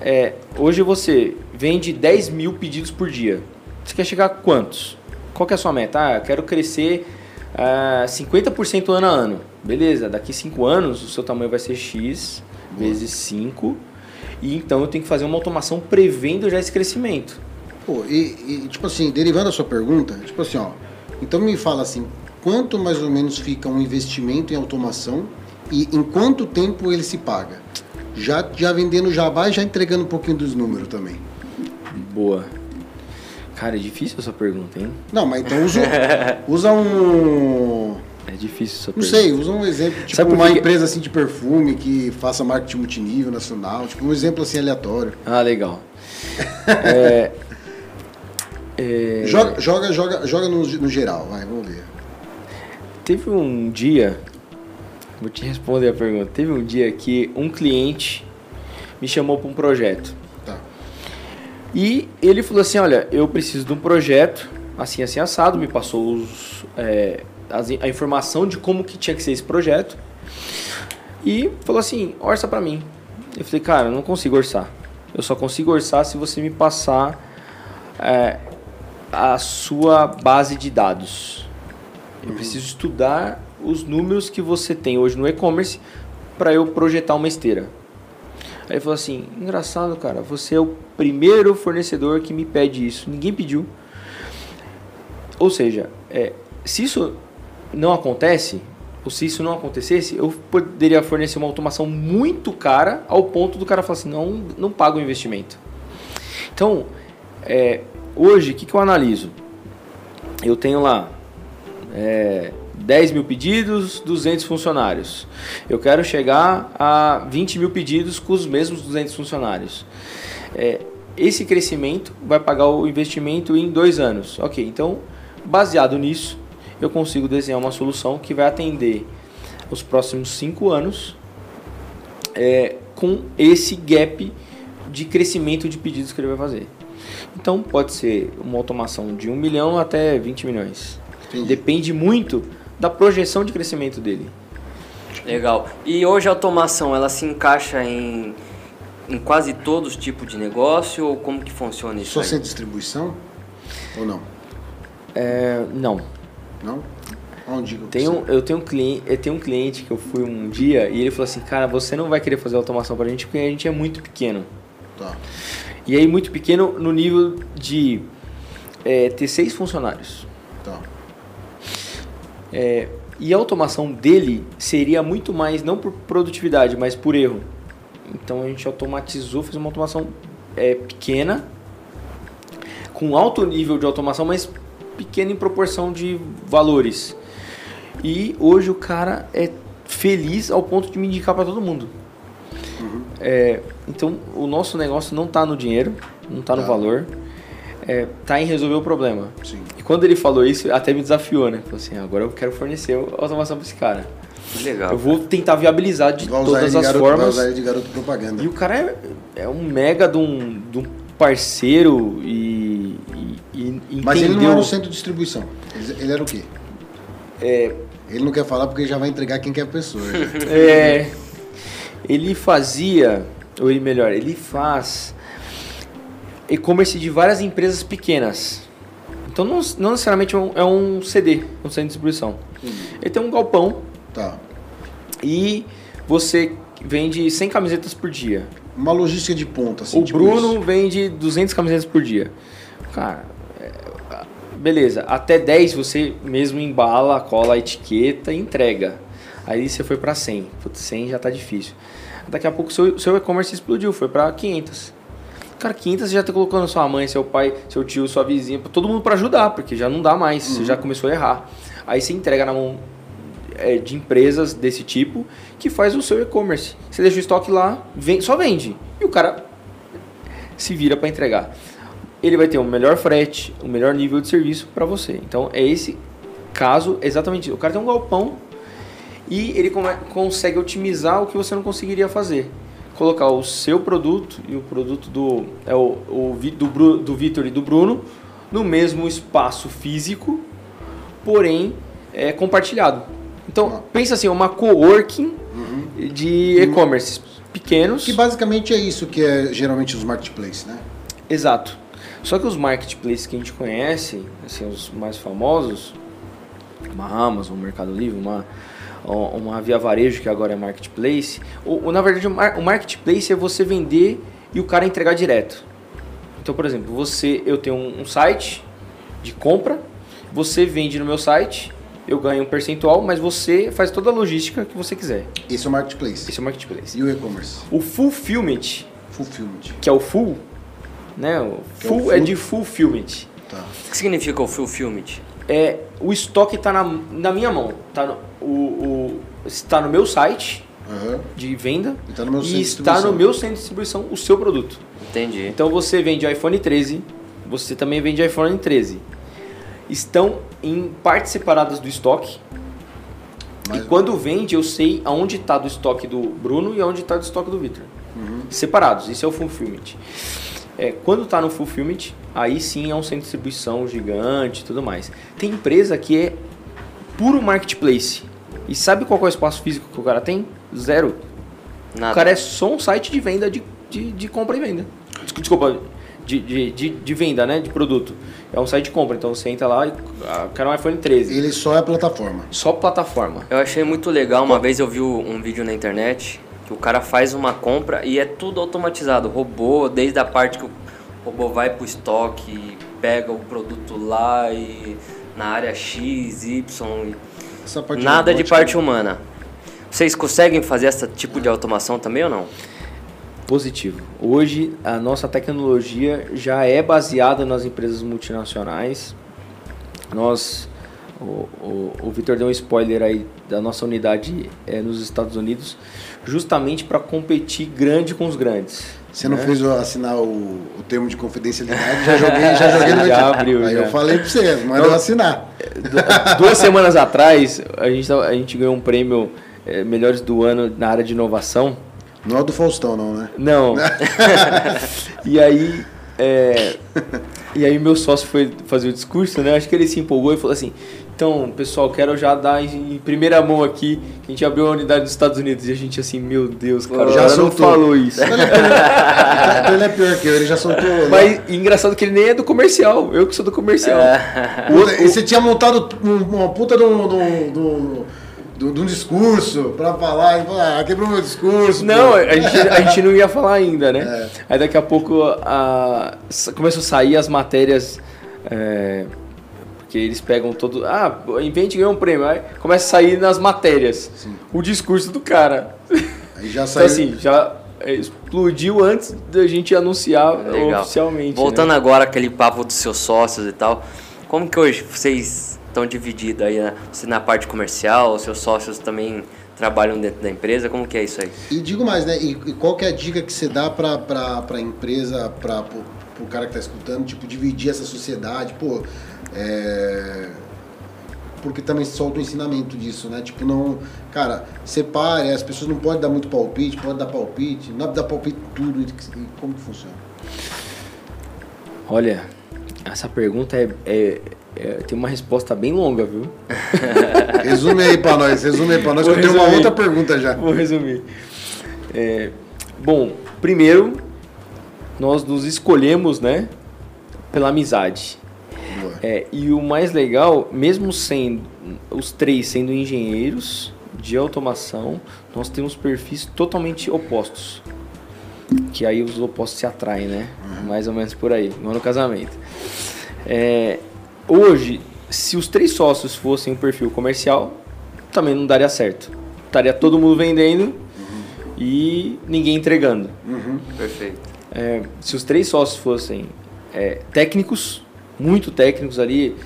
É, hoje você vende 10 mil pedidos por dia. Você quer chegar a quantos? Qual é a sua meta? Ah, eu quero crescer ah, 50% ano a ano. Beleza, daqui 5 anos o seu tamanho vai ser X vezes 5. E então eu tenho que fazer uma automação prevendo já esse crescimento. Pô, e, e, tipo assim, derivando a sua pergunta, tipo assim, ó, então me fala assim, quanto mais ou menos fica um investimento em automação e em quanto tempo ele se paga? Já, já vendendo Java e já entregando um pouquinho dos números também. Boa. Cara, é difícil essa pergunta, hein? Não, mas então usa, usa um é difícil essa Não sei, usa um exemplo, tipo uma que... empresa assim de perfume que faça marketing multinível nacional, tipo um exemplo assim aleatório. Ah, legal. é, é... Joga, joga, joga, joga no, no geral, vai, vamos ver. Teve um dia, vou te responder a pergunta. Teve um dia que um cliente me chamou para um projeto. Tá. E ele falou assim, olha, eu preciso de um projeto assim, assim, assado, me passou os, é, a informação de como que tinha que ser esse projeto e falou assim, orça para mim. Eu falei, cara, eu não consigo orçar. Eu só consigo orçar se você me passar é, a sua base de dados. Eu Uhum. preciso estudar os números que você tem hoje no e-commerce para eu projetar uma esteira. Aí ele falou assim: engraçado, cara, você é o primeiro fornecedor que me pede isso. Ninguém pediu. Ou seja, é, se isso não acontece, ou se isso não acontecesse, eu poderia fornecer uma automação muito cara ao ponto do cara falar assim: não, não paga o investimento. Então, é, hoje, o que, que eu analiso? Eu tenho lá é, 10 mil pedidos, 200 funcionários. Eu quero chegar a 20 mil pedidos com os mesmos 200 funcionários. É, esse crescimento vai pagar o investimento em dois anos. Ok, então, baseado nisso, eu consigo desenhar uma solução que vai atender os próximos cinco anos é, com esse gap de crescimento de pedidos que ele vai fazer. Então, pode ser uma automação de 1 milhão até 20 milhões. Entendi. Depende muito da projeção de crescimento dele. Legal. E hoje a automação, ela se encaixa em, em quase todos os tipos de negócio ou como que funciona isso Só aí? sem distribuição? Ou não? É, não. Não? Onde que eu Tem um, eu, tenho um cliente, eu tenho um cliente que eu fui um dia e ele falou assim, cara, você não vai querer fazer automação pra gente porque a gente é muito pequeno. Tá. E aí muito pequeno no nível de é, ter seis funcionários. Tá. É, e a automação dele seria muito mais, não por produtividade, mas por erro. Então a gente automatizou, fez uma automação é, pequena, com alto nível de automação, mas pequena em proporção de valores. E hoje o cara é feliz ao ponto de me indicar para todo mundo. É, então o nosso negócio não está no dinheiro, não está no Tá. valor, é, tá em resolver o problema. Sim. E quando ele falou isso, até me desafiou, né? Falou assim, agora eu quero fornecer automação para esse cara. Legal. Eu vou tentar viabilizar de Vai todas de as garoto, vai formas. usar de garoto propaganda. E o cara é, é um mega de um, de um parceiro e Mas ele não era o centro de distribuição. Ele, era o quê? É, Ele não quer falar porque já vai entregar quem quer a pessoa. É, ele fazia, ou ele melhor, ele faz e-commerce de várias empresas pequenas. Então não, não necessariamente é um, é CD, um centro de distribuição. Ele tem um galpão tá. e você vende 100 camisetas por dia. Uma logística de ponta, assim. o tipo Bruno isso. vende 200 camisetas por dia. Cara, beleza, até 10 você mesmo embala, cola a etiqueta e entrega. Aí você foi para 100. Putz, 100 já tá difícil. Daqui a pouco seu, seu e-commerce explodiu, foi para 500. Cara, 500 você já tá colocando sua mãe, seu pai, seu tio, sua vizinha, todo mundo para ajudar, porque já não dá mais, você já começou a errar. Aí você entrega na mão é, de empresas desse tipo que faz o seu e-commerce. Você deixa o estoque lá, vem, só vende. E o cara se vira para entregar. Ele vai ter um melhor frete, um melhor nível de serviço para você. Então é esse caso exatamente. O cara tem um galpão e ele consegue otimizar o que você não conseguiria fazer. Colocar o seu produto e o produto do é o, o do, do Vitor e do Bruno no mesmo espaço físico, porém é, compartilhado. Então pensa assim, uma coworking de e-commerce pequenos. Que basicamente é isso que é geralmente os marketplaces, né? Exato. Só que os marketplaces que a gente conhece, assim, os mais famosos, uma Amazon, um Mercado Livre, uma, uma Via Varejo, que agora é marketplace, ou, ou, na verdade o mar- o marketplace é você vender e o cara entregar direto. Então, por exemplo, você, eu tenho um, um site de compra, você vende no meu site, eu ganho um percentual, mas você faz toda a logística que você quiser. Esse é o marketplace. Esse é o marketplace. E o e-commerce? O fulfillment, Fulfillment. que é o full, né? O é o full é full. de fulfillment. Tá. O que significa o fulfillment? É, o estoque está na, na minha mão. Tá no, o, o, está no meu site Aham. de venda E tá no e está no meu centro de distribuição o seu produto. Entendi. Então você vende iPhone 13, você também vende iPhone 13. Estão em partes separadas do estoque. Mas- E quando vende, eu sei aonde está do estoque do Bruno e aonde está do estoque do Victor. Separados, isso é o fulfillment. É, quando está no fulfillment, aí sim é um centro de distribuição gigante e tudo mais. Tem empresa que é puro marketplace. E sabe qual é o espaço físico que o cara tem? Zero. Nada. O cara é só um site de venda de, de, de compra e venda. Desculpa, de, de, de, de, venda, né? De produto. É um site de compra, então você entra lá e ah, quer um iPhone 13. Ele só é plataforma. Só plataforma. Eu achei muito legal, uma vez eu vi um vídeo na internet que o cara faz uma compra e é tudo automatizado. Robô, desde a parte que o robô vai pro estoque, pega o produto lá e na área X, Y. Nada de parte humana. Vocês conseguem fazer esse tipo de automação também ou não? Positivo. Hoje a nossa tecnologia já é baseada nas empresas multinacionais. Nós, o, o, o Vitor deu um spoiler aí da nossa unidade é, nos Estados Unidos, justamente para competir grande com os grandes. Você não né? fez assinar o, o, termo de confidencialidade? Já joguei, já joguei no já abriu, Aí já. eu falei para você, manda então, assinar. Duas semanas atrás, a gente, a gente ganhou um prêmio é, Melhores do Ano na área de inovação não é do Faustão, não, né? Não. e aí. É, e aí meu sócio foi fazer o discurso, né? Acho que ele se empolgou e falou assim: então, pessoal, quero já dar em, primeira mão aqui que a gente abriu uma unidade nos Estados Unidos. E a gente assim, meu Deus, cara, já não falou isso. Ele é, pior, ele é pior que eu, ele já soltou. Né? Mas engraçado que ele nem é do comercial, eu que sou do comercial. É. O, o, e você tinha montado uma puta de um de um discurso para falar, e falar, ah, quebrou meu discurso. Não, a gente, a gente não ia falar ainda, né? É. Aí daqui a pouco a, começou a sair as matérias. É, porque eles pegam todo. Ah, invente ganhou um prêmio. Aí começa a sair nas matérias Sim. o discurso do cara. Aí já então, saiu. Então, assim, já explodiu antes da gente anunciar Legal. oficialmente. Voltando né? agora aquele papo dos seus sócios e tal, como que hoje vocês estão divididos aí, né? Você na parte comercial, seus sócios também trabalham dentro da empresa, como que é isso aí? E digo mais, né? E, qual que é a dica que você dá para a empresa, para o cara que está escutando, tipo, dividir essa sociedade, pô, é... porque também solta o ensinamento disso, né? Tipo, não, cara, separe, as pessoas não podem dar muito palpite, pode dar palpite, não dá palpite tudo, e como que funciona? Olha, essa pergunta é, é é, tem uma resposta bem longa, viu? resume aí para nós, resume aí para nós, Vou que eu tenho uma outra pergunta já. Vou resumir. É, bom, primeiro, nós nos escolhemos, né, pela amizade. É, e o mais legal, mesmo sendo os três sendo engenheiros de automação, nós temos perfis totalmente opostos. Que aí os opostos se atraem, né? Uhum. Mais ou menos por aí, no casamento. É, Hoje, se os três sócios fossem um perfil comercial, também não daria certo. Estaria todo mundo vendendo uhum. e ninguém entregando. Uhum. Perfeito. É, se os três sócios fossem é, técnicos, muito técnicos ali,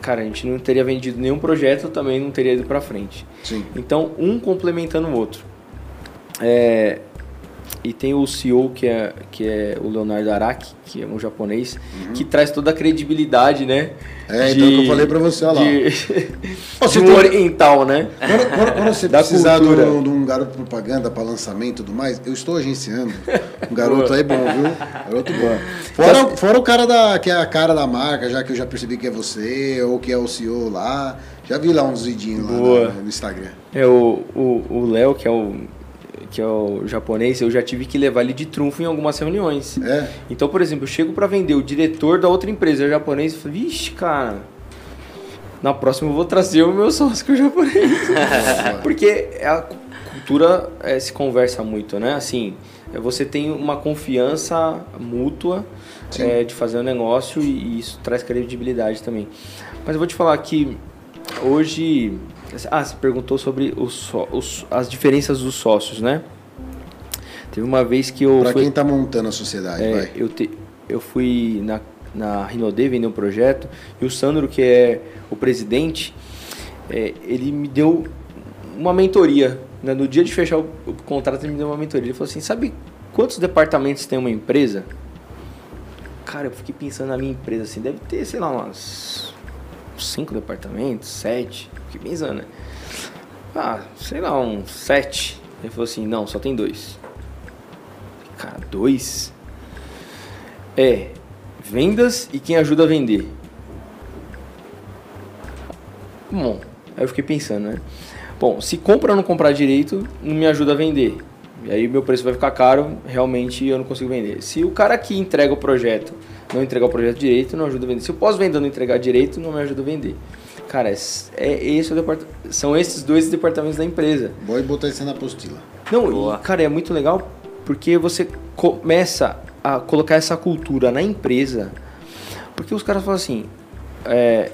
cara, a gente não teria vendido nenhum projeto, também não teria ido para frente. Sim. Então, um complementando o outro. É, e tem o CEO, que é, que é o Leonardo Araki, que é um japonês, uhum. que traz toda a credibilidade, né? É, de, então eu falei para você lá. De, de um oriental, né? Quando, quando, quando você da precisar de um, de um garoto propaganda para lançamento e tudo mais, eu estou agenciando. Um garoto aí bom, viu? Garoto bom. Fora, fora o cara da, que é a cara da marca, já que eu já percebi que é você, ou que é o CEO lá. Já vi lá uns vidinhos lá no, no Instagram. É o Léo, que é o que é o japonês, eu já tive que levar ele de trunfo em algumas reuniões. É. Então, por exemplo, eu chego para vender o diretor da outra empresa, japonês, e falo, vixe, cara, na próxima eu vou trazer o meu sócio que é o japonês. Porque a cultura é, se conversa muito, né? Assim, é, você tem uma confiança mútua é, de fazer um negócio e, e isso traz credibilidade também. Mas eu vou te falar que hoje ah, você perguntou sobre os, os, as diferenças dos sócios, né? Teve uma vez que eu. Para quem está montando a sociedade, é, vai. Eu, te, eu fui na, na Rinode vender um projeto e o Sandro, que é o presidente, é, ele me deu uma mentoria. Né? No dia de fechar o, o contrato, ele me deu uma mentoria. Ele falou assim: sabe quantos departamentos tem uma empresa? Cara, eu fiquei pensando na minha empresa assim, deve ter, sei lá, umas cinco departamentos, sete. Fiquei pensando, né? Ah, sei lá, um sete. Ele falou assim, não, só tem dois. Cara, dois? É, vendas e quem ajuda a vender. Bom, aí eu fiquei pensando, né? Bom, se compra ou não comprar direito, não me ajuda a vender. E aí meu preço vai ficar caro, realmente eu não consigo vender. Se o cara que entrega o projeto não entregar o projeto direito, não ajuda a vender. Se o pós-venda não entregar direito, não me ajuda a vender. Cara, é, é esse o depart... são esses dois departamentos da empresa. Vou botar isso na apostila. Não, e, cara, é muito legal porque você começa a colocar essa cultura na empresa. Porque os caras falam assim, é,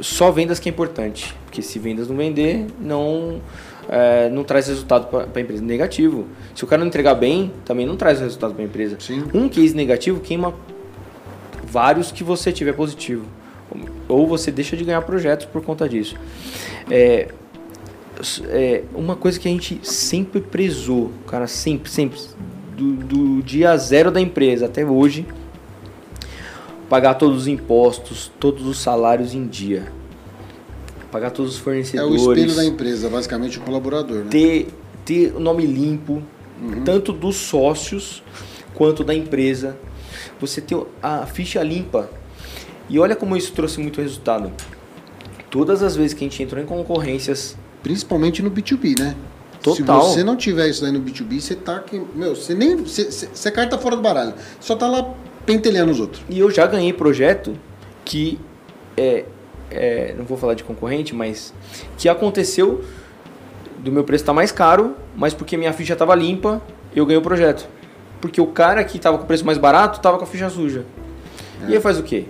só vendas que é importante. Porque se vendas não vender, não, é, não traz resultado para a empresa. Negativo. Se o cara não entregar bem, também não traz resultado para a empresa. Sim. Um case negativo queima vários que você tiver positivo. Ou você deixa de ganhar projetos por conta disso. É, é uma coisa que a gente sempre prezou, cara, sempre, sempre, do, do dia zero da empresa até hoje, pagar todos os impostos, todos os salários em dia. Pagar todos os fornecedores. É o espelho da empresa, basicamente o colaborador. Né? Ter, ter o nome limpo, uhum. tanto dos sócios quanto da empresa. Você ter a ficha limpa. E olha como isso trouxe muito resultado. Todas as vezes que a gente entrou em concorrências. Principalmente no B2B, né? Total. Se você não tiver isso aí no B2B, você tá aqui. Meu, você nem. Você, você carta fora do baralho. Só tá lá pentelhando os outros. E eu já ganhei projeto que é, é, não vou falar de concorrente, mas que aconteceu do meu preço estar tá mais caro, mas porque minha ficha estava limpa, eu ganhei o projeto. Porque o cara que estava com o preço mais barato estava com a ficha suja. É. E aí faz o quê?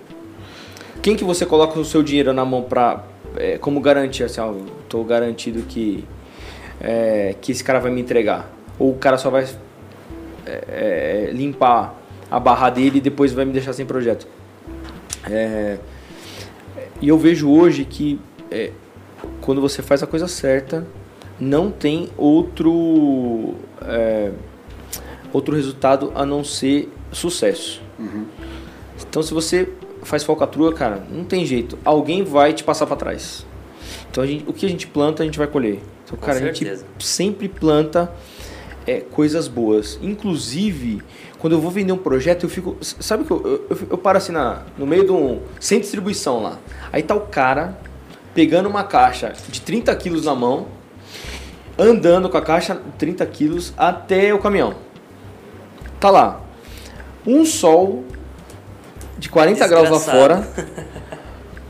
Quem que você coloca o seu dinheiro na mão para é, como garantia, assim, ó, tô garantido que é, que esse cara vai me entregar? Ou o cara só vai é, é, limpar a barra dele e depois vai me deixar sem projeto. É, e eu vejo hoje que é, quando você faz a coisa certa, não tem outro é, outro resultado a não ser sucesso. Uhum. Então, se você faz falcatrua, cara, não tem jeito. Alguém vai te passar para trás. Então, gente, o que a gente planta, a gente vai colher. Então, Com cara, certeza. a gente sempre planta é, coisas boas. Inclusive, quando eu vou vender um projeto, eu fico. Sabe que eu, eu, eu, eu paro assim na, no meio de um. sem distribuição lá. Aí tá o cara pegando uma caixa de 30 quilos na mão, andando com a caixa de 30 quilos até o caminhão. Tá lá. Um sol de 40 Desgraçado. graus lá fora.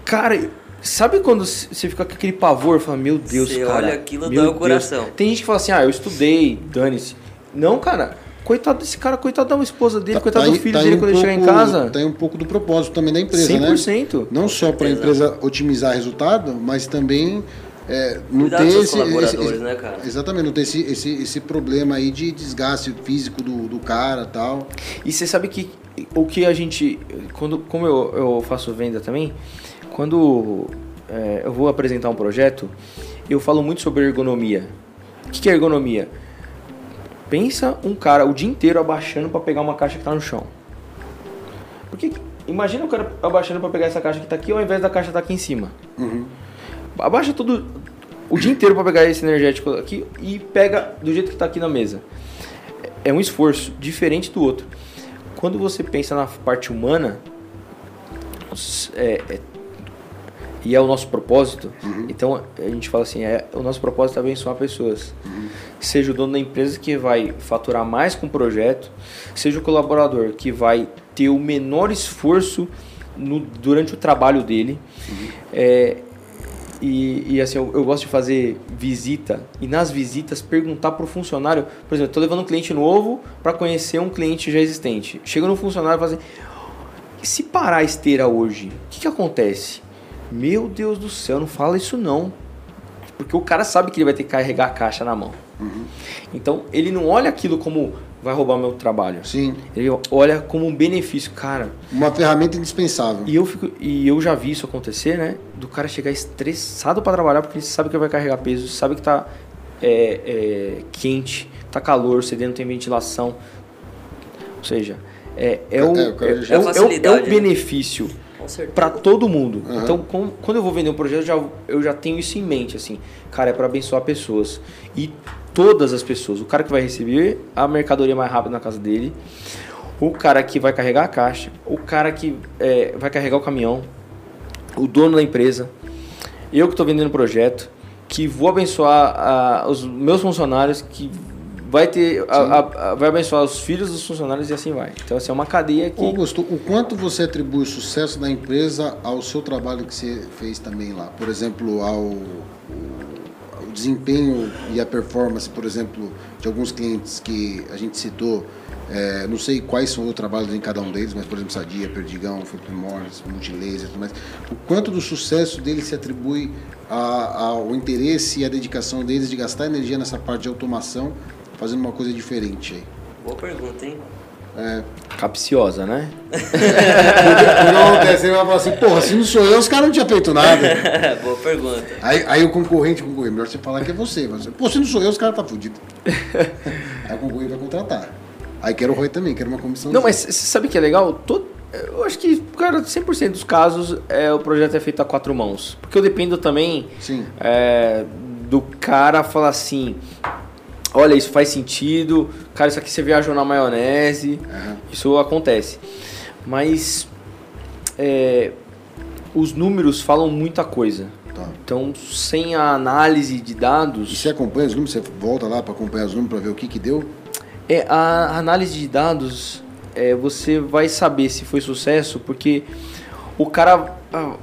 Cara, sabe quando você fica com aquele pavor? Fala, meu Deus, Cê cara. olha aquilo, dá o coração. Tem gente que fala assim, ah, eu estudei, dane-se. Não, cara Coitado desse cara, coitado da esposa dele, tá, coitado tá do filho tá dele quando um ele chegar em casa. Tem um pouco do propósito também da empresa, 100%. né? Não só para a empresa otimizar resultado, mas também é, não ter esse, esse, né, cara? Exatamente, não ter esse, esse, esse problema aí de desgaste físico do, do cara tal. E você sabe que o que a gente. Quando, como eu, eu faço venda também, quando é, eu vou apresentar um projeto, eu falo muito sobre ergonomia. O que é ergonomia? Pensa um cara o dia inteiro abaixando para pegar uma caixa que está no chão. Porque imagina o cara abaixando para pegar essa caixa que está aqui ao invés da caixa estar tá aqui em cima. Uhum. Abaixa tudo o dia inteiro para pegar esse energético aqui e pega do jeito que está aqui na mesa. É um esforço diferente do outro. Quando você pensa na parte humana, é, é e é o nosso propósito. Uhum. Então a gente fala assim, é o nosso propósito é abençoar pessoas. Uhum. Seja o dono da empresa que vai faturar mais com o projeto, seja o colaborador que vai ter o menor esforço no, durante o trabalho dele. Uhum. É, e, e, assim, eu, eu, gosto de fazer visita e nas visitas perguntar para o funcionário, por exemplo, estou levando um cliente novo para conhecer um cliente já existente. Chega no funcionário e fala assim, se parar a esteira hoje, o que, que acontece? Meu Deus do céu, não fala isso não. Porque o cara sabe que ele vai ter que carregar a caixa na mão. Uhum. Então, ele não olha aquilo como vai roubar meu trabalho. Sim. Ele olha como um benefício, cara. Uma ferramenta indispensável. E eu, fico, e eu já vi isso acontecer, né? Do cara chegar estressado para trabalhar porque ele sabe que vai carregar peso, sabe que tá é, é, quente, tá calor, CD não tem ventilação. Ou seja, é, é, o, é, é, é, o, é o né? benefício para todo mundo. Uhum. Então, com, quando eu vou vender um projeto, eu já, eu já tenho isso em mente, assim. Cara, é para abençoar pessoas. E todas as pessoas. O cara que vai receber a mercadoria mais rápido na casa dele, o cara que vai carregar a caixa, o cara que é, vai carregar o caminhão, o dono da empresa, eu que estou vendendo o projeto, que vou abençoar a, os meus funcionários, que vai ter. A, a, vai abençoar os filhos dos funcionários e assim vai. Então, assim, é uma cadeia que. Augusto, o quanto você atribui o sucesso da empresa ao seu trabalho que você fez também lá? Por exemplo, ao desempenho e a performance, por exemplo, de alguns clientes que a gente citou. É, não sei quais são os trabalhos em cada um deles, mas, por exemplo, Sadia, Perdigão, Felipe Morris, Multilaser tudo mais. O quanto do sucesso deles se atribui a, ao interesse e à dedicação deles de gastar energia nessa parte de automação, fazendo uma coisa diferente aí? Boa pergunta, hein? É. Capciosa, né? Quando acontece, ele vai falar assim, porra, se não sou eu, os caras não tinham feito nada. Boa pergunta. Aí, aí o concorrente, o concorrente, melhor você falar que é você. Mas, Pô, se não sou eu, os caras tá fudido. aí o concorrente vai contratar. Aí quero o Roy também, quero uma comissão. Não, mas você sabe que é legal? Todo, eu acho que, cara, 100% dos casos é, o projeto é feito a quatro mãos. Porque eu dependo também é, do cara falar assim: olha, isso faz sentido, cara, isso aqui você viajou na maionese. Uhum. Isso acontece. Mas é, os números falam muita coisa. Tá. Então, sem a análise de dados. E você acompanha os números? Você volta lá para acompanhar os números para ver o que, que deu? É, a análise de dados, é, você vai saber se foi sucesso, porque o cara ah,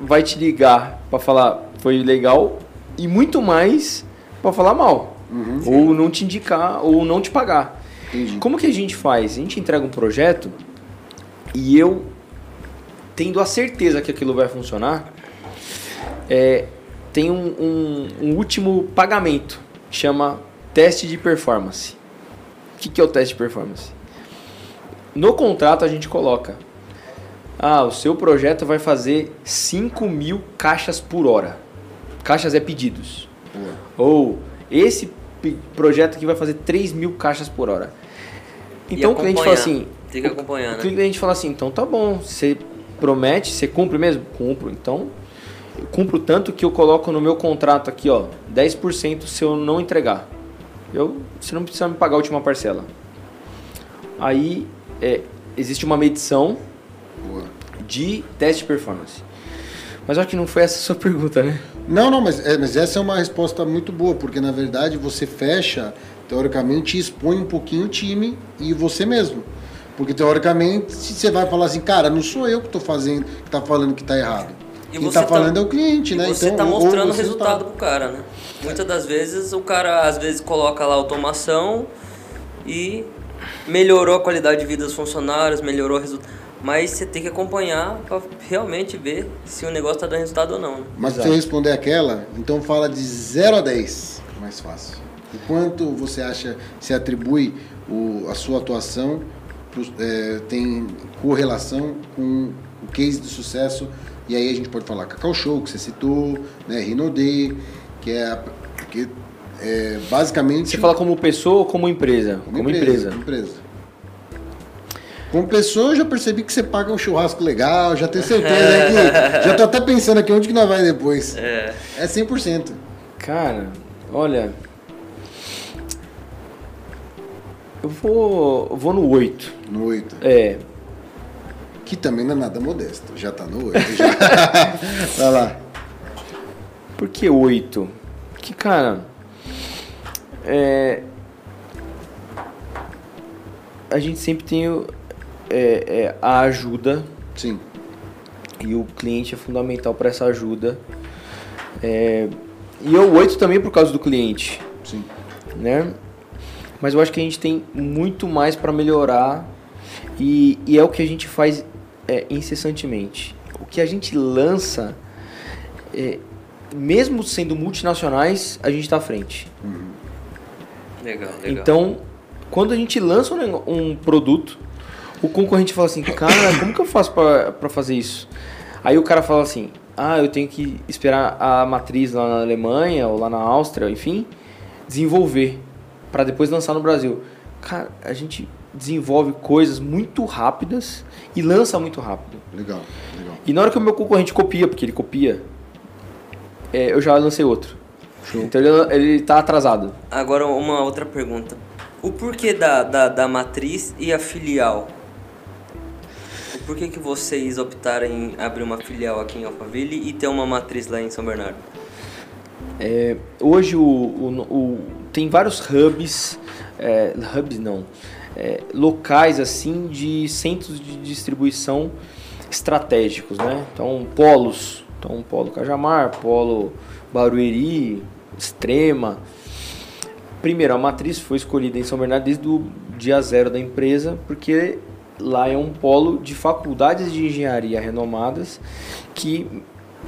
vai te ligar para falar foi legal e muito mais para falar mal. Uhum, ou não te indicar, ou não te pagar. Entendi. Como que a gente faz? A gente entrega um projeto e eu, tendo a certeza que aquilo vai funcionar, é, tem um, um, um último pagamento, chama teste de performance que, que é o teste de performance? No contrato a gente coloca: ah, o seu projeto vai fazer 5 mil caixas por hora. Caixas é pedidos. Ou esse projeto aqui vai fazer 3 mil caixas por hora. Então o cliente fala assim. Acompanhar, né? O cliente fala assim: então tá bom, você promete, você cumpre mesmo? Cumpro. Então eu cumpro tanto que eu coloco no meu contrato aqui, ó, 10% se eu não entregar eu, você não precisa me pagar a última parcela. Aí é, existe uma medição Boa. de teste de performance. Mas acho que não foi essa a sua pergunta, né? Não, não, mas, é, mas essa é uma resposta muito boa, porque na verdade você fecha, teoricamente, expõe um pouquinho o time e você mesmo. Porque teoricamente, se você vai falar assim, cara, não sou eu que estou fazendo, que está falando que está errado. E Quem está tá falando é o cliente, né? Você está então, mostrando o resultado tá... pro cara, né? Muitas das vezes o cara às vezes coloca lá automação e melhorou a qualidade de vida dos funcionários, melhorou o resultado. Mas você tem que acompanhar para realmente ver se o negócio está dando resultado ou não. Né? Mas se você responder aquela, então fala de 0 a 10, mais fácil. O quanto você acha, se atribui o, a sua atuação, é, tem correlação com o case de sucesso e aí a gente pode falar Cacau Show, que você citou, né, Rinode, que é porque é, basicamente. Você fala como pessoa ou como empresa? Como, como empresa, empresa. empresa. Como pessoa, eu já percebi que você paga um churrasco legal, já tenho certeza que. já tô até pensando aqui onde que nós vai depois. É. É 100%. Cara, olha. Eu vou, eu vou no 8. No 8. É. Que também não é nada modesto. Já tá no 8. Já. Vai lá. Por que 8? Que, cara. É, a gente sempre tem é, é, a ajuda. Sim. E o cliente é fundamental para essa ajuda. É, e o 8 também por causa do cliente. Sim. Né? Mas eu acho que a gente tem muito mais para melhorar. E, e, é o que a gente faz é, incessantemente. O que a gente lança, é, mesmo sendo multinacionais, a gente está à frente. Uhum. Legal, legal. Então, quando a gente lança um, um, produto, o concorrente fala assim, cara, como que eu faço para fazer isso? Aí o cara fala assim, ah, eu tenho que esperar a matriz lá na Alemanha ou lá na Áustria, enfim, desenvolver para depois lançar no Brasil. Cara, a gente desenvolve coisas muito rápidas e lança muito rápido. Legal, legal. E na hora que o meu concorrente copia, porque ele copia, é, eu já lancei outro. Show. Então ele, está atrasado. Agora uma outra pergunta. O porquê da, da, da matriz e a filial? Por que, que vocês optaram em abrir uma filial aqui em Alphaville e ter uma matriz lá em São Bernardo? É, hoje o, o, o, tem vários hubs é, hubs não, é, locais assim de centros de distribuição estratégicos, né? Então polos, então polo Cajamar, polo Barueri, Extrema. Primeiro, a matriz foi escolhida em São Bernardo desde o dia zero da empresa, porque lá é um polo de faculdades de engenharia renomadas que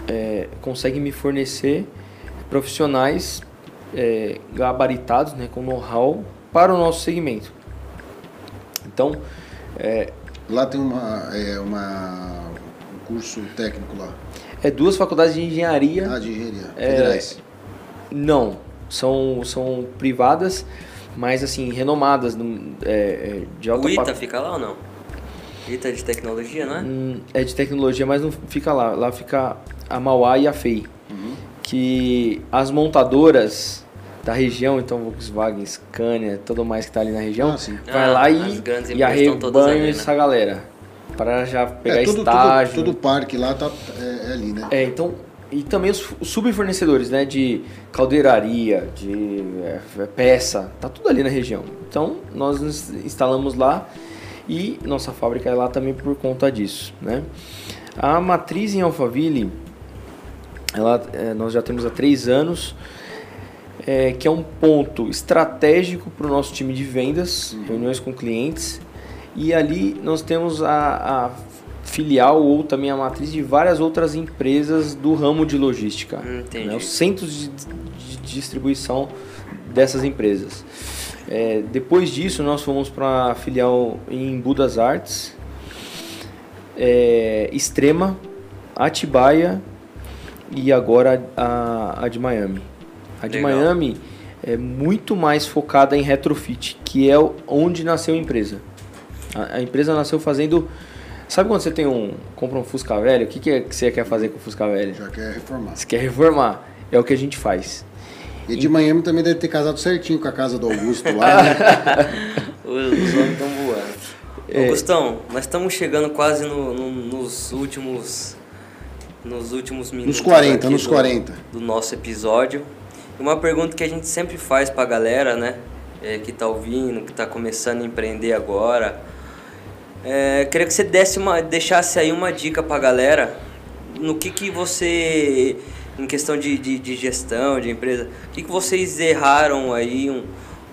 é, conseguem me fornecer profissionais é, gabaritados, né, com know-how para o nosso segmento. Então, é, lá tem uma, é, uma um curso técnico lá. É duas faculdades de engenharia. Ah, de engenharia. É, Federais. Não, são, são privadas, mas assim, renomadas, é, é, de alta O ITA fica lá ou não? É de tecnologia, não é? Hum, é de tecnologia, mas não fica lá. Lá fica a Mauá e a FEI. Uhum. Que as montadoras da região, então Volkswagen, Scania, tudo mais que está ali na região, ah, vai ah, lá e, e arrebanha né? essa galera. Para já pegar é, tudo, estágio. Tudo, todo parque lá tá, é, é, ali, né? É, então. E também os, os subfornecedores, né? De caldeiraria, de é, é, peça, tá tudo ali na região. Então nós nos instalamos lá e nossa fábrica é lá também por conta disso, né? A matriz em Alphaville, ela, é, nós já temos há três anos, é, que é um ponto estratégico para o nosso time de vendas, uhum. reuniões com clientes, e ali nós temos a, a, filial ou também a matriz de várias outras empresas do ramo de logística, né? os centros de, de distribuição dessas empresas. É, depois disso, nós fomos para a filial em Budas Artes, é, Extrema, Atibaia e agora a, a de Miami. A de Legal. Miami é muito mais focada em retrofit, que é onde nasceu a empresa. A, a, empresa nasceu fazendo. Sabe quando você tem um. compra um Fusca velho? O que, que, é que você quer fazer com o Fusca velho? Já quer reformar. Você quer reformar. É o que a gente faz. E de Miami também deve ter casado certinho com a casa do Augusto lá, né? Os homens estão voando. É. Augustão, nós estamos chegando quase no, no, nos últimos nos últimos minutos. Nos 40, nos do, 40. Do nosso episódio. Uma pergunta que a gente sempre faz para a galera, né? É, que está ouvindo, que está começando a empreender agora. É, queria que você desse uma, deixasse aí uma dica para a galera no que, que você, em questão de, de, de gestão, de empresa, o que, que vocês erraram aí um,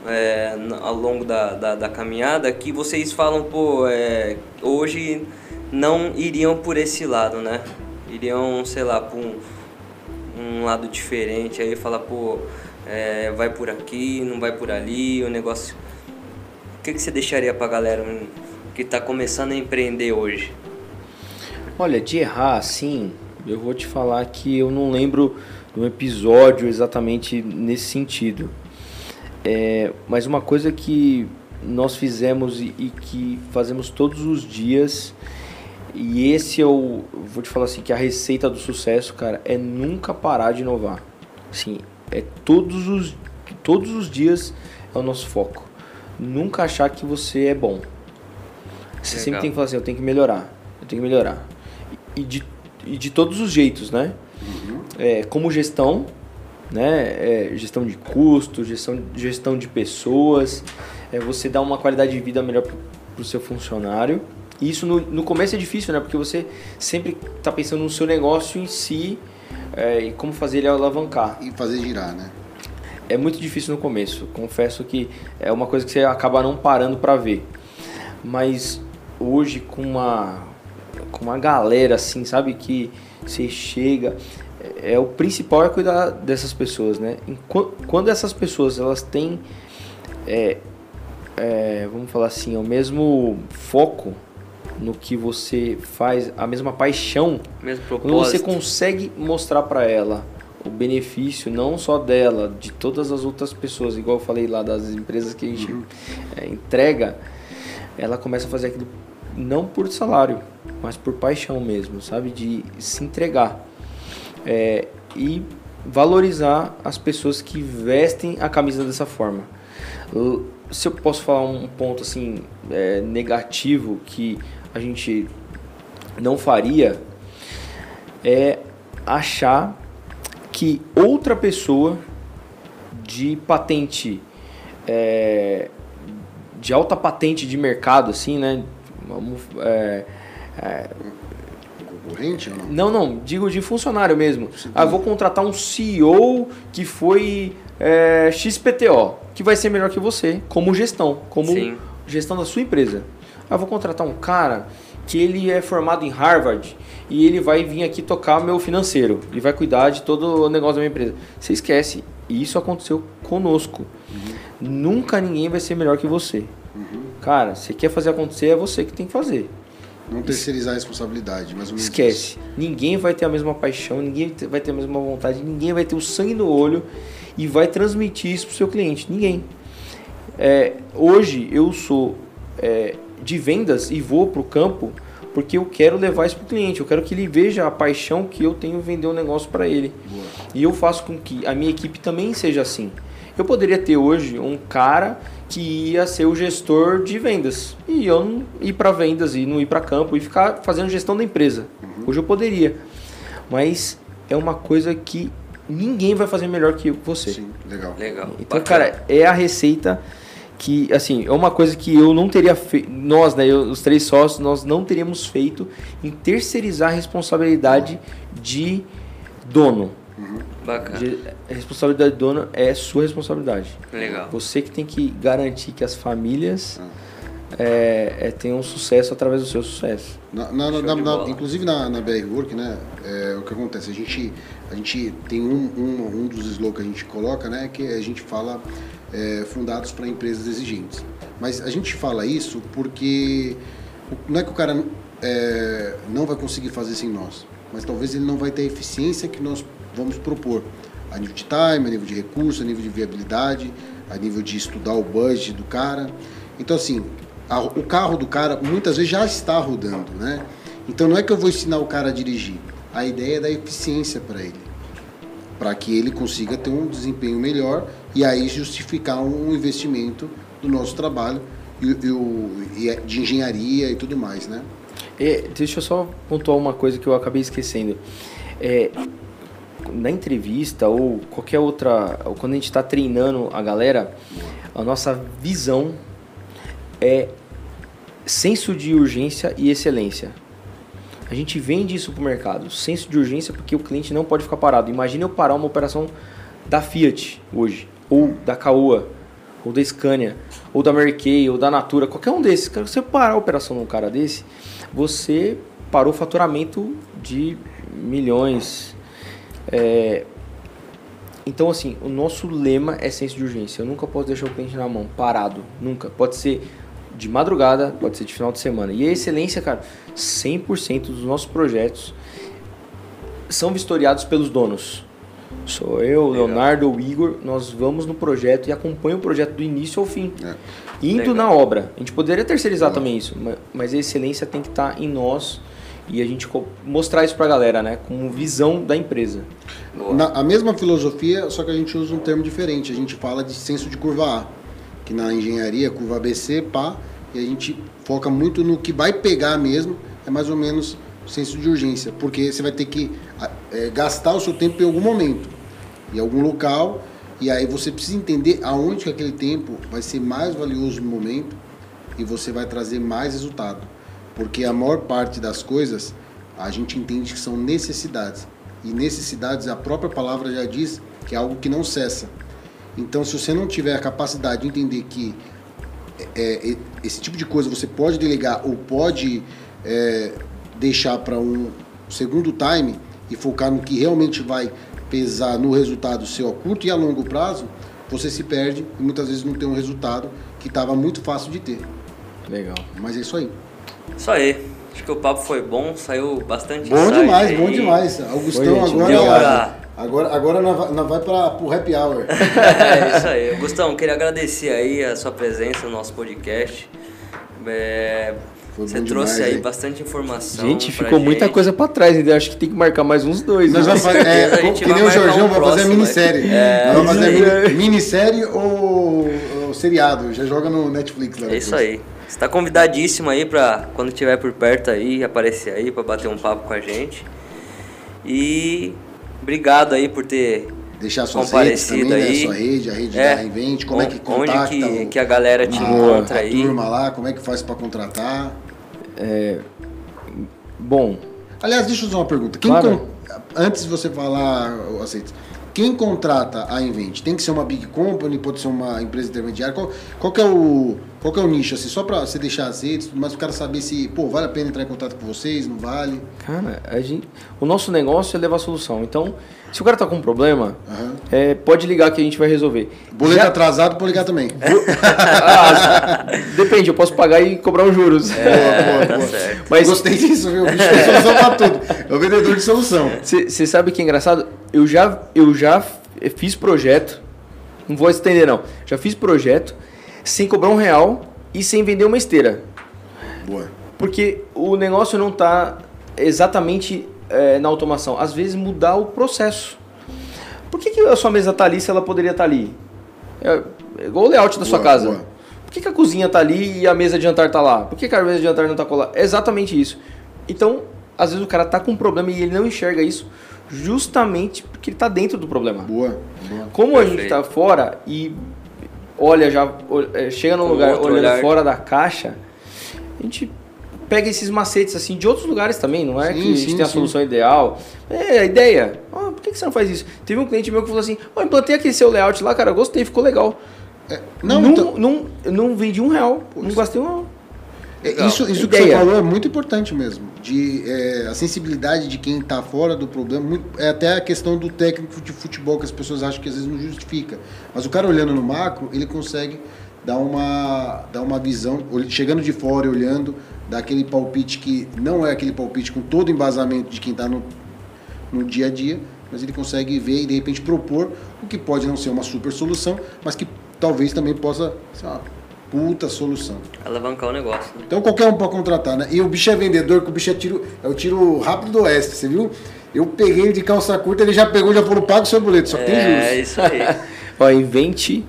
é, ao longo da, da, da, caminhada que vocês falam, pô, é, hoje não iriam por esse lado, né? Iriam, sei lá, por um, um lado diferente, aí falar, pô, é, vai por aqui, não vai por ali, o negócio. O que, que você deixaria pra galera que tá começando a empreender hoje? Olha, de errar assim, eu vou te falar que eu não lembro de um episódio exatamente nesse sentido. É, mas uma coisa que nós fizemos e, e, que fazemos todos os dias, e esse é o. Vou te falar assim, que a receita do sucesso, cara, é nunca parar de inovar. Assim, é todos os, todos os dias é o nosso foco. Nunca achar que você é bom. Você Legal. sempre tem que falar assim, eu tenho que melhorar, eu tenho que melhorar. E de, e de todos os jeitos, né? Uhum. É, como gestão, né? É, gestão de custo, gestão, gestão de pessoas, é, você dá uma qualidade de vida melhor para o seu funcionário. E isso no, no começo é difícil, né? Porque você sempre está pensando no seu negócio em si é, e como fazer ele alavancar. E fazer girar, né? É muito difícil no começo. Confesso que é uma coisa que você acaba não parando para ver. Mas hoje com uma com uma galera assim, sabe que você chega, é, o principal é cuidar dessas pessoas, né? Quando essas pessoas elas têm, é, é, vamos falar assim, o mesmo foco no que você faz, a mesma paixão, mesmo quando você consegue mostrar para ela o benefício não só dela, de todas as outras pessoas, igual eu falei lá das empresas que a gente uhum. é, entrega, ela começa a fazer aquilo não por salário, mas por paixão mesmo, sabe? De se entregar é, e valorizar as pessoas que vestem a camisa dessa forma. Se eu posso falar um ponto assim é, negativo que a gente não faria é achar que outra pessoa de patente é, de alta patente de mercado, assim, né? Vamos, é, é, Concorrente ou não? não, não, digo de funcionário mesmo. Ah, vou contratar um CEO que foi é, XPTO, que vai ser melhor que você, como gestão, como Sim. gestão da sua empresa. Ah, vou contratar um cara que ele é formado em Harvard e ele vai vir aqui tocar meu financeiro e vai cuidar de todo o negócio da minha empresa. Você esquece, isso aconteceu conosco. Nunca ninguém vai ser melhor que você. Cara, você quer fazer acontecer, é você que tem que fazer. Não terceirizar a responsabilidade, menos. Esquece. Ninguém vai ter a mesma paixão, ninguém vai ter a mesma vontade, ninguém vai ter o sangue no olho e vai transmitir isso pro seu cliente. Ninguém. É, hoje eu sou é, de vendas e vou pro campo porque eu quero levar isso pro cliente. Eu quero que ele veja a paixão que eu tenho em vender um negócio para ele. Boa. E eu faço com que a minha equipe também seja assim. Eu poderia ter hoje um cara que ia ser o gestor de vendas e eu não ir para vendas e não ir para campo e ficar fazendo gestão da empresa. Hoje eu poderia, mas é uma coisa que ninguém vai fazer melhor que você. Sim, legal. Legal. Então, Bacana. cara, é a receita que, assim, é uma coisa que eu não teria feito, nós, né, eu- os três sócios, nós não teríamos feito em terceirizar a responsabilidade de dono. Bacana. De- a responsabilidade do dono é sua responsabilidade. Legal. Você que tem que garantir que as famílias é, é, tenham sucesso através do seu sucesso. Na- na- na- na- inclusive na, na BR Work, né? é, o que acontece? A gente, a gente tem um, um, um dos slogans que a gente coloca, né? Que a gente fala é, fundados para empresas exigentes. Mas a gente fala isso porque não é que o cara é, não vai conseguir fazer sem nós, mas talvez ele não vai ter a eficiência que nós vamos propor a nível de time, a nível de recurso, a nível de viabilidade, a nível de estudar o budget do cara. Então, assim, a- o carro do cara muitas vezes já está rodando, né? Então, não é que eu vou ensinar o cara a dirigir. A ideia é dar eficiência para ele, para que ele consiga ter um desempenho melhor e aí justificar um investimento do nosso trabalho e, e e é de engenharia e tudo mais, né? É, deixa eu só pontuar uma coisa que eu acabei esquecendo. É, na entrevista ou qualquer outra, ou quando a gente está treinando a galera, a nossa visão é senso de urgência e excelência. A gente vende isso para o mercado, senso de urgência porque o cliente não pode ficar parado. Imagina eu parar uma operação da Fiat hoje, ou da Caoa, ou da Scania, ou da Mary Kay, ou da Natura, qualquer um desses. Cara, você parar a operação num cara desse, você parou o faturamento de milhões. É, Então, assim, o nosso lema é senso de urgência. Eu nunca posso deixar o cliente na mão, parado. Nunca. Pode ser de madrugada, pode ser de final de semana. E a excelência, cara, 100% dos nossos projetos são vistoriados pelos donos. Sou eu, Legal. Leonardo, o Igor, nós vamos no projeto e acompanha o projeto do início ao fim. É. Indo Legal. na obra. A gente poderia terceirizar Legal. também isso, ma- mas a excelência tem que estar em nós e a gente mostrar isso pra galera, né? Como visão da empresa. Na, a mesma filosofia, só que a gente usa um termo diferente. A gente fala de senso de curva A, que na engenharia, curva ABC, pá, e a gente foca muito no que vai pegar mesmo, é mais ou menos o senso de urgência, porque você vai ter que a- é, gastar o seu tempo em algum momento, em algum local, e aí você precisa entender aonde que aquele tempo vai ser mais valioso no momento e você vai trazer mais resultado. Porque a maior parte das coisas a gente entende que são necessidades. E necessidades, a própria palavra já diz que é algo que não cessa. Então, se você não tiver a capacidade de entender que é, é, esse tipo de coisa você pode delegar ou pode é, deixar para um segundo time e focar no que realmente vai pesar no resultado seu a curto e a longo prazo, você se perde e muitas vezes não tem um resultado que estava muito fácil de ter. Legal. Mas é isso aí. Isso aí. Acho que o papo foi bom, saiu bastante Bom demais, aí. bom demais. Augustão Foi, agora, deu pra- agora, agora nós vai, para o happy hour. É isso aí. Gustavo, queria agradecer aí a sua presença no nosso podcast. É, você trouxe demais, aí hein? bastante informação. Gente, ficou muita gente. coisa pra trás ainda. Acho que tem que marcar mais uns dois. Nós né? vamos fazer, é, a gente que vai nem o Jorjão um vai fazer a minissérie. é. Nós vamos fazer mini- minissérie ou, ou seriado. Já joga no Netflix lá É depois. isso aí. Você tá convidadíssimo aí pra quando estiver por perto aí, aparecer aí pra bater um papo com a gente. E obrigado aí por ter deixar suas redes também, né? aí. Sua rede, a rede É. da Reinvent, como é que Onde contacta que, o- que a galera te a, encontra a aí? turma lá, como é que faz para contratar? Bom, Aliás, deixa eu fazer uma pergunta. Quem Claro. con- Antes de você falar, ô, Aceites, quem contrata a Invent? Tem que ser uma big company, pode ser uma empresa intermediária? Qual, qual que é o qual que é o nicho assim, só para você deixar as redes, mas o cara saber se, pô, vale a pena entrar em contato com vocês, não vale? cara, a gente, o nosso negócio é levar solução. Então, se o cara tá com um problema, Aham. é, pode ligar que a gente vai resolver. Boleto Já- atrasado, pode ligar também. Ah, depende, eu posso pagar e cobrar os juros. boa, tá boa. certo. Mas Gostei disso, viu? O bicho tem solução pra tudo. É o vendedor de solução. Você sabe que é engraçado? Eu já, eu já fiz projeto, não vou estender não, já fiz projeto sem cobrar um real e sem vender uma esteira. Boa. Porque o negócio não está exatamente é, na automação. Às vezes mudar o processo. Por que, que a sua mesa está ali se ela poderia estar ali? É, é igual o layout da sua Boa, casa. boa. Por que, que a cozinha está ali e a mesa de jantar está lá? Por que, que a mesa de jantar não está colada? É exatamente isso. Então, às vezes o cara está com um problema e ele não enxerga isso justamente porque ele está dentro do problema. Boa. Boa. Como a gente Perfeito. está fora e olha já, é, chega num lugar olhando olhar. fora da caixa, a gente pega esses macetes assim de outros lugares também, não é Sim, que a gente sim, tem a sim. solução ideal. É a ideia. Ah, por que que você não faz isso? Teve um cliente meu que falou assim: "Ó, implantei aquele seu layout lá, cara, gostei, ficou legal. É, não, não, então- não, não vendi um real, não gastei um real. É, Legal. Isso, isso que você falou é muito importante mesmo. De, é, a sensibilidade de quem está fora do problema. muito- é até a questão do técnico de futebol que as pessoas acham que às vezes não justifica. Mas o cara olhando no macro, ele consegue dar uma, dar uma visão, chegando de fora e olhando, dar aquele palpite que não é aquele palpite com todo o embasamento de quem está no, no dia a dia, mas ele consegue ver e de repente propor o que pode não ser uma super solução, mas que talvez também possa ser uma puta solução. Alavancar o negócio. né? Então qualquer um pode contratar, né? E o bicho é vendedor, que o bicho é tiro, é o tiro rápido do oeste, você viu? Eu peguei ele de calça curta, ele já pegou, já falou, paga o seu boleto, só que tem É juros. isso aí. Ó, invente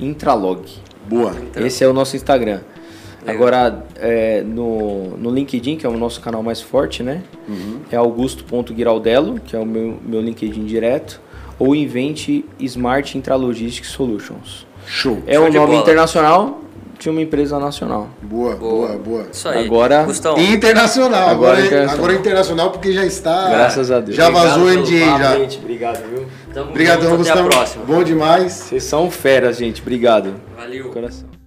Intralog. Boa. Então, Esse é o nosso Instagram. Legal. Agora, é, no, no LinkedIn, que é o nosso canal mais forte, né? Uhum. É augusto.giraldello, que é o meu, meu LinkedIn direto. Ou invente Smart Intralogistics Solutions. Show. É Show um nome bola. internacional de uma empresa nacional. Boa, boa, boa. Isso aí. Agora- Gustavo, E internacional, Agora agora, é internacional. agora é internacional porque já está. Graças a Deus. Já vazou o NDA já. Gente, obrigado, viu? tamo Obrigadão, junto, até a Gustavo. próxima. Bom demais. Vocês são feras, gente. Obrigado. Valeu. Coração.